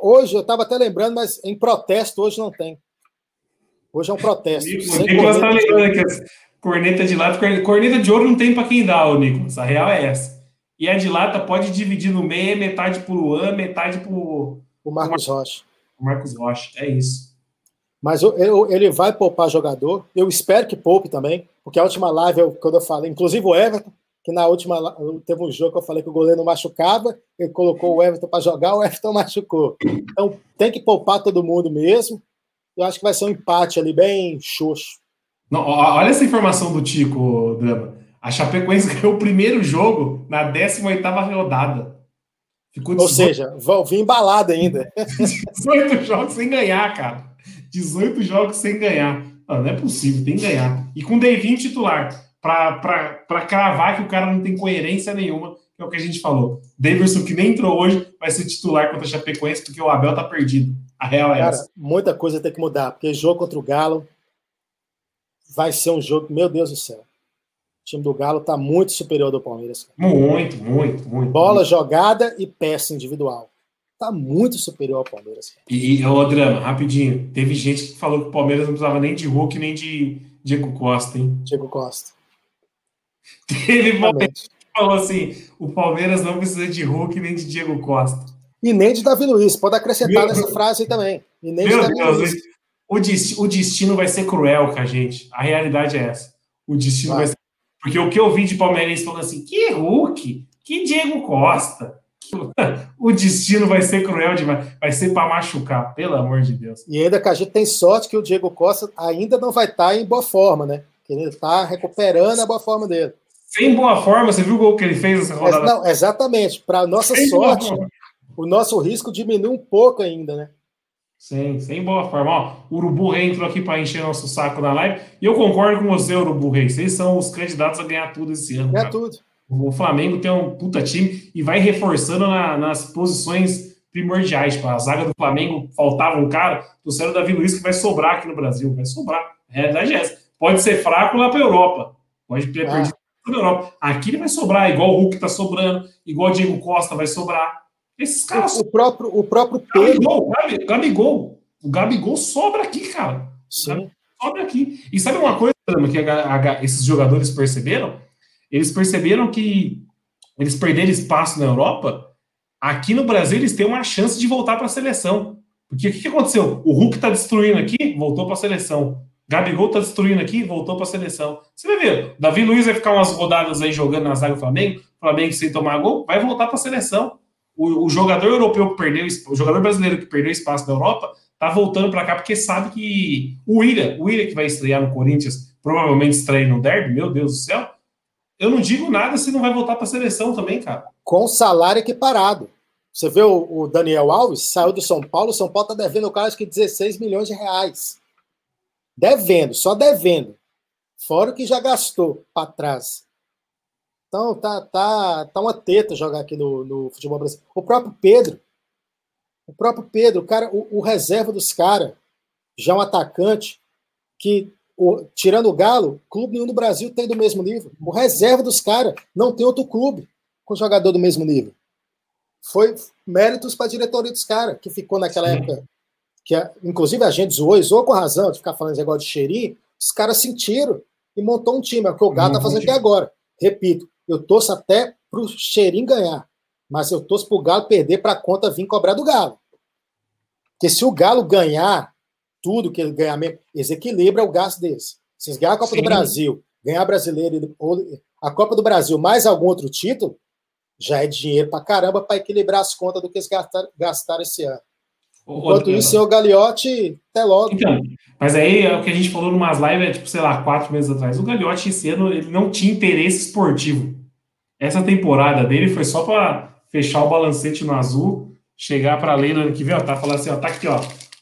Hoje eu estava até lembrando, mas em protesto hoje não tem. Hoje é um protesto. O Nicolas está lembrando que corneta de lata, corneta de ouro não tem para quem dá, o Nicolas. A real é essa. E a de lata pode dividir no meio, metade para o Luan, metade para o Marcos Rocha. O Marcos Rocha, é isso. Mas eu, eu, ele vai poupar jogador. Eu espero que poupe também, porque a última live, eu, quando eu falei, inclusive o Everton, que na última teve um jogo que eu falei que o goleiro não machucava, ele colocou o Everton para jogar, o Everton [laughs] machucou. Então tem que poupar todo mundo mesmo. Eu acho que vai ser um empate ali bem xoxo. Não, olha essa informação do Tico, Drama. A Chapecoense [laughs] ganhou o primeiro jogo na 18ª rodada. Ficou 18... Ou seja, vão vir embalado ainda. [laughs] 18 jogos sem ganhar, cara. 18 jogos sem ganhar. Não, não é possível, tem que ganhar. E com Devin titular, para cravar que o cara não tem coerência nenhuma, que é o que a gente falou. Davidson, que nem entrou hoje, vai ser titular contra a Chapecoense, porque o Abel tá perdido. A real é cara, essa. Muita coisa tem que mudar, porque jogo contra o Galo vai ser um jogo, meu Deus do céu time do Galo está muito superior ao do Palmeiras. Muito, muito, muito. Bola muito. jogada e peça individual. Está muito superior ao Palmeiras. E, ô, Drama, rapidinho. Teve gente que falou que o Palmeiras não precisava nem de Hulk, nem de Diego Costa, hein? Diego Costa. Teve gente que falou assim: o Palmeiras não precisa de Hulk, nem de Diego Costa. E nem de Davi Luiz. Pode acrescentar Meu nessa Deus. frase aí também. E nem Meu de Davi Deus, Luiz. O, destino, o destino vai ser cruel com a gente. A realidade é essa. O destino vai, vai ser porque o que eu vi de palmeirense falando assim, que Hulk, que Diego Costa. [laughs] O destino vai ser cruel demais, vai ser para machucar, pelo amor de Deus. E ainda que a gente tem sorte que o Diego Costa ainda não vai estar tá em boa forma, né? Que ele está recuperando a boa forma dele. Sem boa forma, você viu o gol que ele fez essa rodada? Não, exatamente. Para nossa Sem sorte, o nosso risco diminui um pouco ainda, né? Sim, sem boa forma. Ó, o Urubu Rei entrou aqui para encher nosso saco na live. E eu concordo com você, Urubu Rei. Vocês são os candidatos a ganhar tudo esse ano. Ganhar tudo. O Flamengo tem um puta time e vai reforçando na, nas posições primordiais. Tipo, a zaga do Flamengo faltava um cara, trouxeram o Davi Luiz que vai sobrar aqui no Brasil. Vai sobrar. A realidade é essa. Pode ser fraco lá para Europa. Pode ter ah. perdido na Europa. Aqui ele vai sobrar, igual o Hulk tá sobrando, igual o Diego Costa vai sobrar. Esses caras. O próprio, o próprio Pedro. Gabigol, Gabigol. O Gabigol sobra aqui, cara. Sim. Sobra aqui. E sabe uma coisa que a, a, esses jogadores perceberam? Eles perceberam que eles perderam espaço na Europa. Aqui no Brasil, eles têm uma chance de voltar para a seleção. Porque o que, que aconteceu? O Hulk está destruindo aqui, voltou para a seleção. Gabigol está destruindo aqui, voltou para a seleção. Você vai ver, Davi Luiz vai ficar umas rodadas aí jogando na zaga do Flamengo, Flamengo sem tomar gol, vai voltar para a seleção o, o, jogador europeu que perdeu, o jogador brasileiro que perdeu espaço na Europa, tá voltando para cá porque sabe que o William, o William que vai estrear no Corinthians, provavelmente estreia no Derby, meu Deus do céu. Eu não digo nada se não vai voltar para a seleção também, cara. Com salário equiparado. Você vê o, Daniel Alves, saiu do São Paulo, o São Paulo está devendo o cara acho que 16 milhões de reais. Devendo, só devendo. Fora o que já gastou para trás. Então tá, tá, tá uma teta jogar aqui no, no futebol brasileiro. O próprio Pedro, o próprio Pedro, o cara, o, o reserva dos caras, já um atacante que, o, tirando o Galo, clube nenhum do Brasil tem do mesmo nível. O reserva dos caras não tem outro clube com jogador do mesmo nível. Foi méritos para a diretoria dos caras, que ficou naquela Sim. época, que inclusive a gente zoou, zoou com razão de ficar falando esse negócio de cheirinho, os caras sentiram e montou um time, é o que o Galo está fazendo aqui agora. Repito, eu torço até para o cheirinho ganhar, mas eu torço para o Galo perder para a conta vir cobrar do Galo. Porque se o Galo ganhar tudo que ele ganhar mesmo, desequilibra o gasto desse. Se eles ganhar a Copa Sim. do Brasil, ganhar brasileiro, ou a Copa do Brasil mais algum outro título, já é dinheiro para caramba para equilibrar as contas do que eles gastaram, gastaram esse ano. Enquanto isso, senhor Gagliotti, até logo. Então, mas aí é o que a gente falou numas lives, é, tipo, sei lá, quatro meses atrás. O Gagliotti esse ano ele não tinha interesse esportivo. Essa temporada dele foi só para fechar o balancete no azul, chegar para a lei no ano que vem, ó, tá falando assim, ó, tá aqui, ó,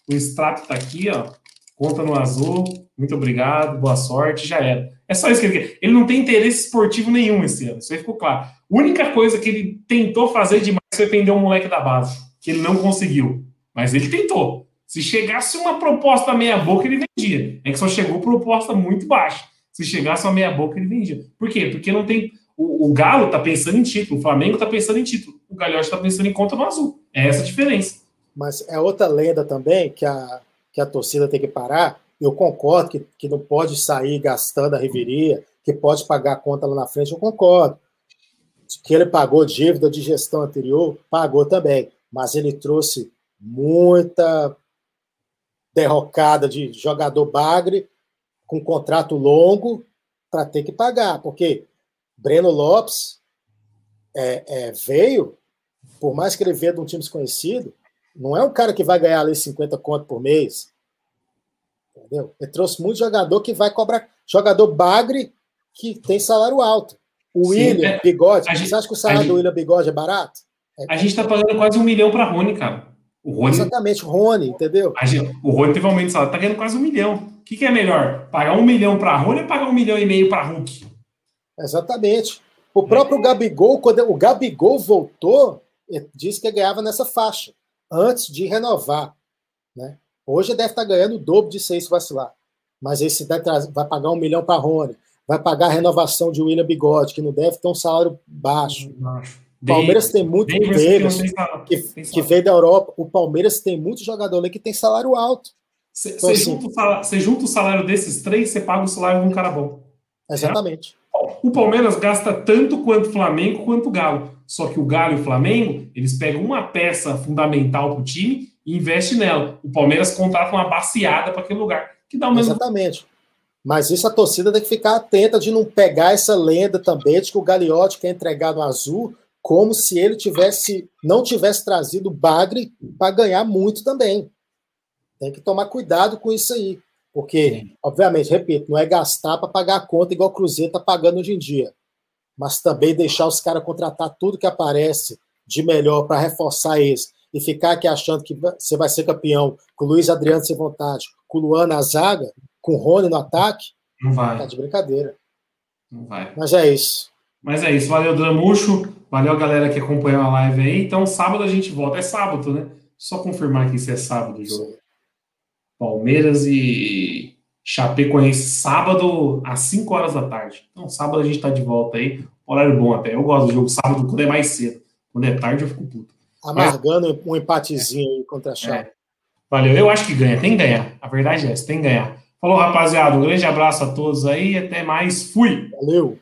o extrato tá aqui, ó, conta no azul, muito obrigado, boa sorte, já era. É só isso que ele quer. Ele não tem interesse esportivo nenhum esse ano, isso aí ficou claro. A única coisa que ele tentou fazer demais foi vender um moleque da base, que ele não conseguiu. Mas ele tentou. Se chegasse uma proposta meia-boca, ele vendia. É que só chegou proposta muito baixa. Se chegasse uma meia-boca, ele vendia. Por quê? Porque não tem. O, o Galo tá pensando em título, o Flamengo tá pensando em título, o Galhote tá pensando em conta no azul. É essa a diferença. Mas é outra lenda também que a, que a torcida tem que parar. Eu concordo que, que não pode sair gastando a reviria, que pode pagar a conta lá na frente, eu concordo. Que ele pagou dívida de gestão anterior, pagou também. Mas ele trouxe muita derrocada de jogador bagre com contrato longo para ter que pagar, porque Breno Lopes é, é, veio, por mais que ele venha de um time desconhecido, não é um cara que vai ganhar ali 50 conto por mês. Entendeu? Ele trouxe muito jogador que vai cobrar. Jogador bagre que tem salário alto. O Sim, William é, Bigode. Gente, você acha que o salário gente, do William Bigode é barato? É, a gente está pagando quase um milhão para Rony, cara. O Rony, Exatamente, o Rony, entendeu? Gente, o Rony teve um aumento de salário, tá ganhando quase um milhão. O que, que é melhor? Pagar um milhão para Rony ou pagar um milhão e meio para Hulk? Exatamente. O próprio Gabigol, quando o Gabigol voltou, disse que ganhava nessa faixa, antes de renovar. Né? Hoje deve estar ganhando o dobro de seis vacilar. Mas esse vai, vai pagar um milhão para Rony, vai pagar a renovação de William Bigode, que não deve ter um salário baixo. O Palmeiras tem muito deles que, que veio da Europa. O Palmeiras tem muito jogador ali que tem salário alto. Você então, assim, junta, junta, o salário desses três, você paga o salário de um cara bom. Exatamente. O Palmeiras gasta tanto quanto o Flamengo quanto o Galo. Só que o Galo e o Flamengo, eles pegam uma peça fundamental para o time e investem nela. O Palmeiras contrata uma baseada para aquele lugar. Que dá o mesmo. Exatamente. Mas isso a torcida tem que ficar atenta de não pegar essa lenda também de que o Gagliotti quer entregar no azul como se ele tivesse não tivesse trazido o Bagre para ganhar muito também. Tem que tomar cuidado com isso aí, porque, Sim. obviamente, repito, não é gastar para pagar a conta igual o Cruzeiro está pagando hoje em dia, mas também deixar os caras contratar tudo que aparece de melhor para reforçar eles e ficar aqui achando que você vai ser campeão com o Luiz Adriano sem vontade, com o Luan na zaga, com o Rony no ataque, não vai. Tá de brincadeira. Não vai. Mas é isso. Mas é isso. Valeu, Dramucho. Valeu a galera que acompanhou a live aí. Então, sábado a gente volta. É sábado, né? Só confirmar aqui se é sábado jogo. Palmeiras e Chapecoense, sábado às 5 horas da tarde. Então, sábado a gente tá de volta aí. Horário bom até. Eu gosto do jogo sábado quando é mais cedo. Quando é tarde, eu fico puto. Amargando Mas, um empatezinho aí contra a Chape. É. Valeu. Eu acho que ganha. Tem que ganhar. A verdade é essa. Tem que ganhar. Falou, rapaziada. Um grande abraço a todos aí. Até mais. Fui. Valeu.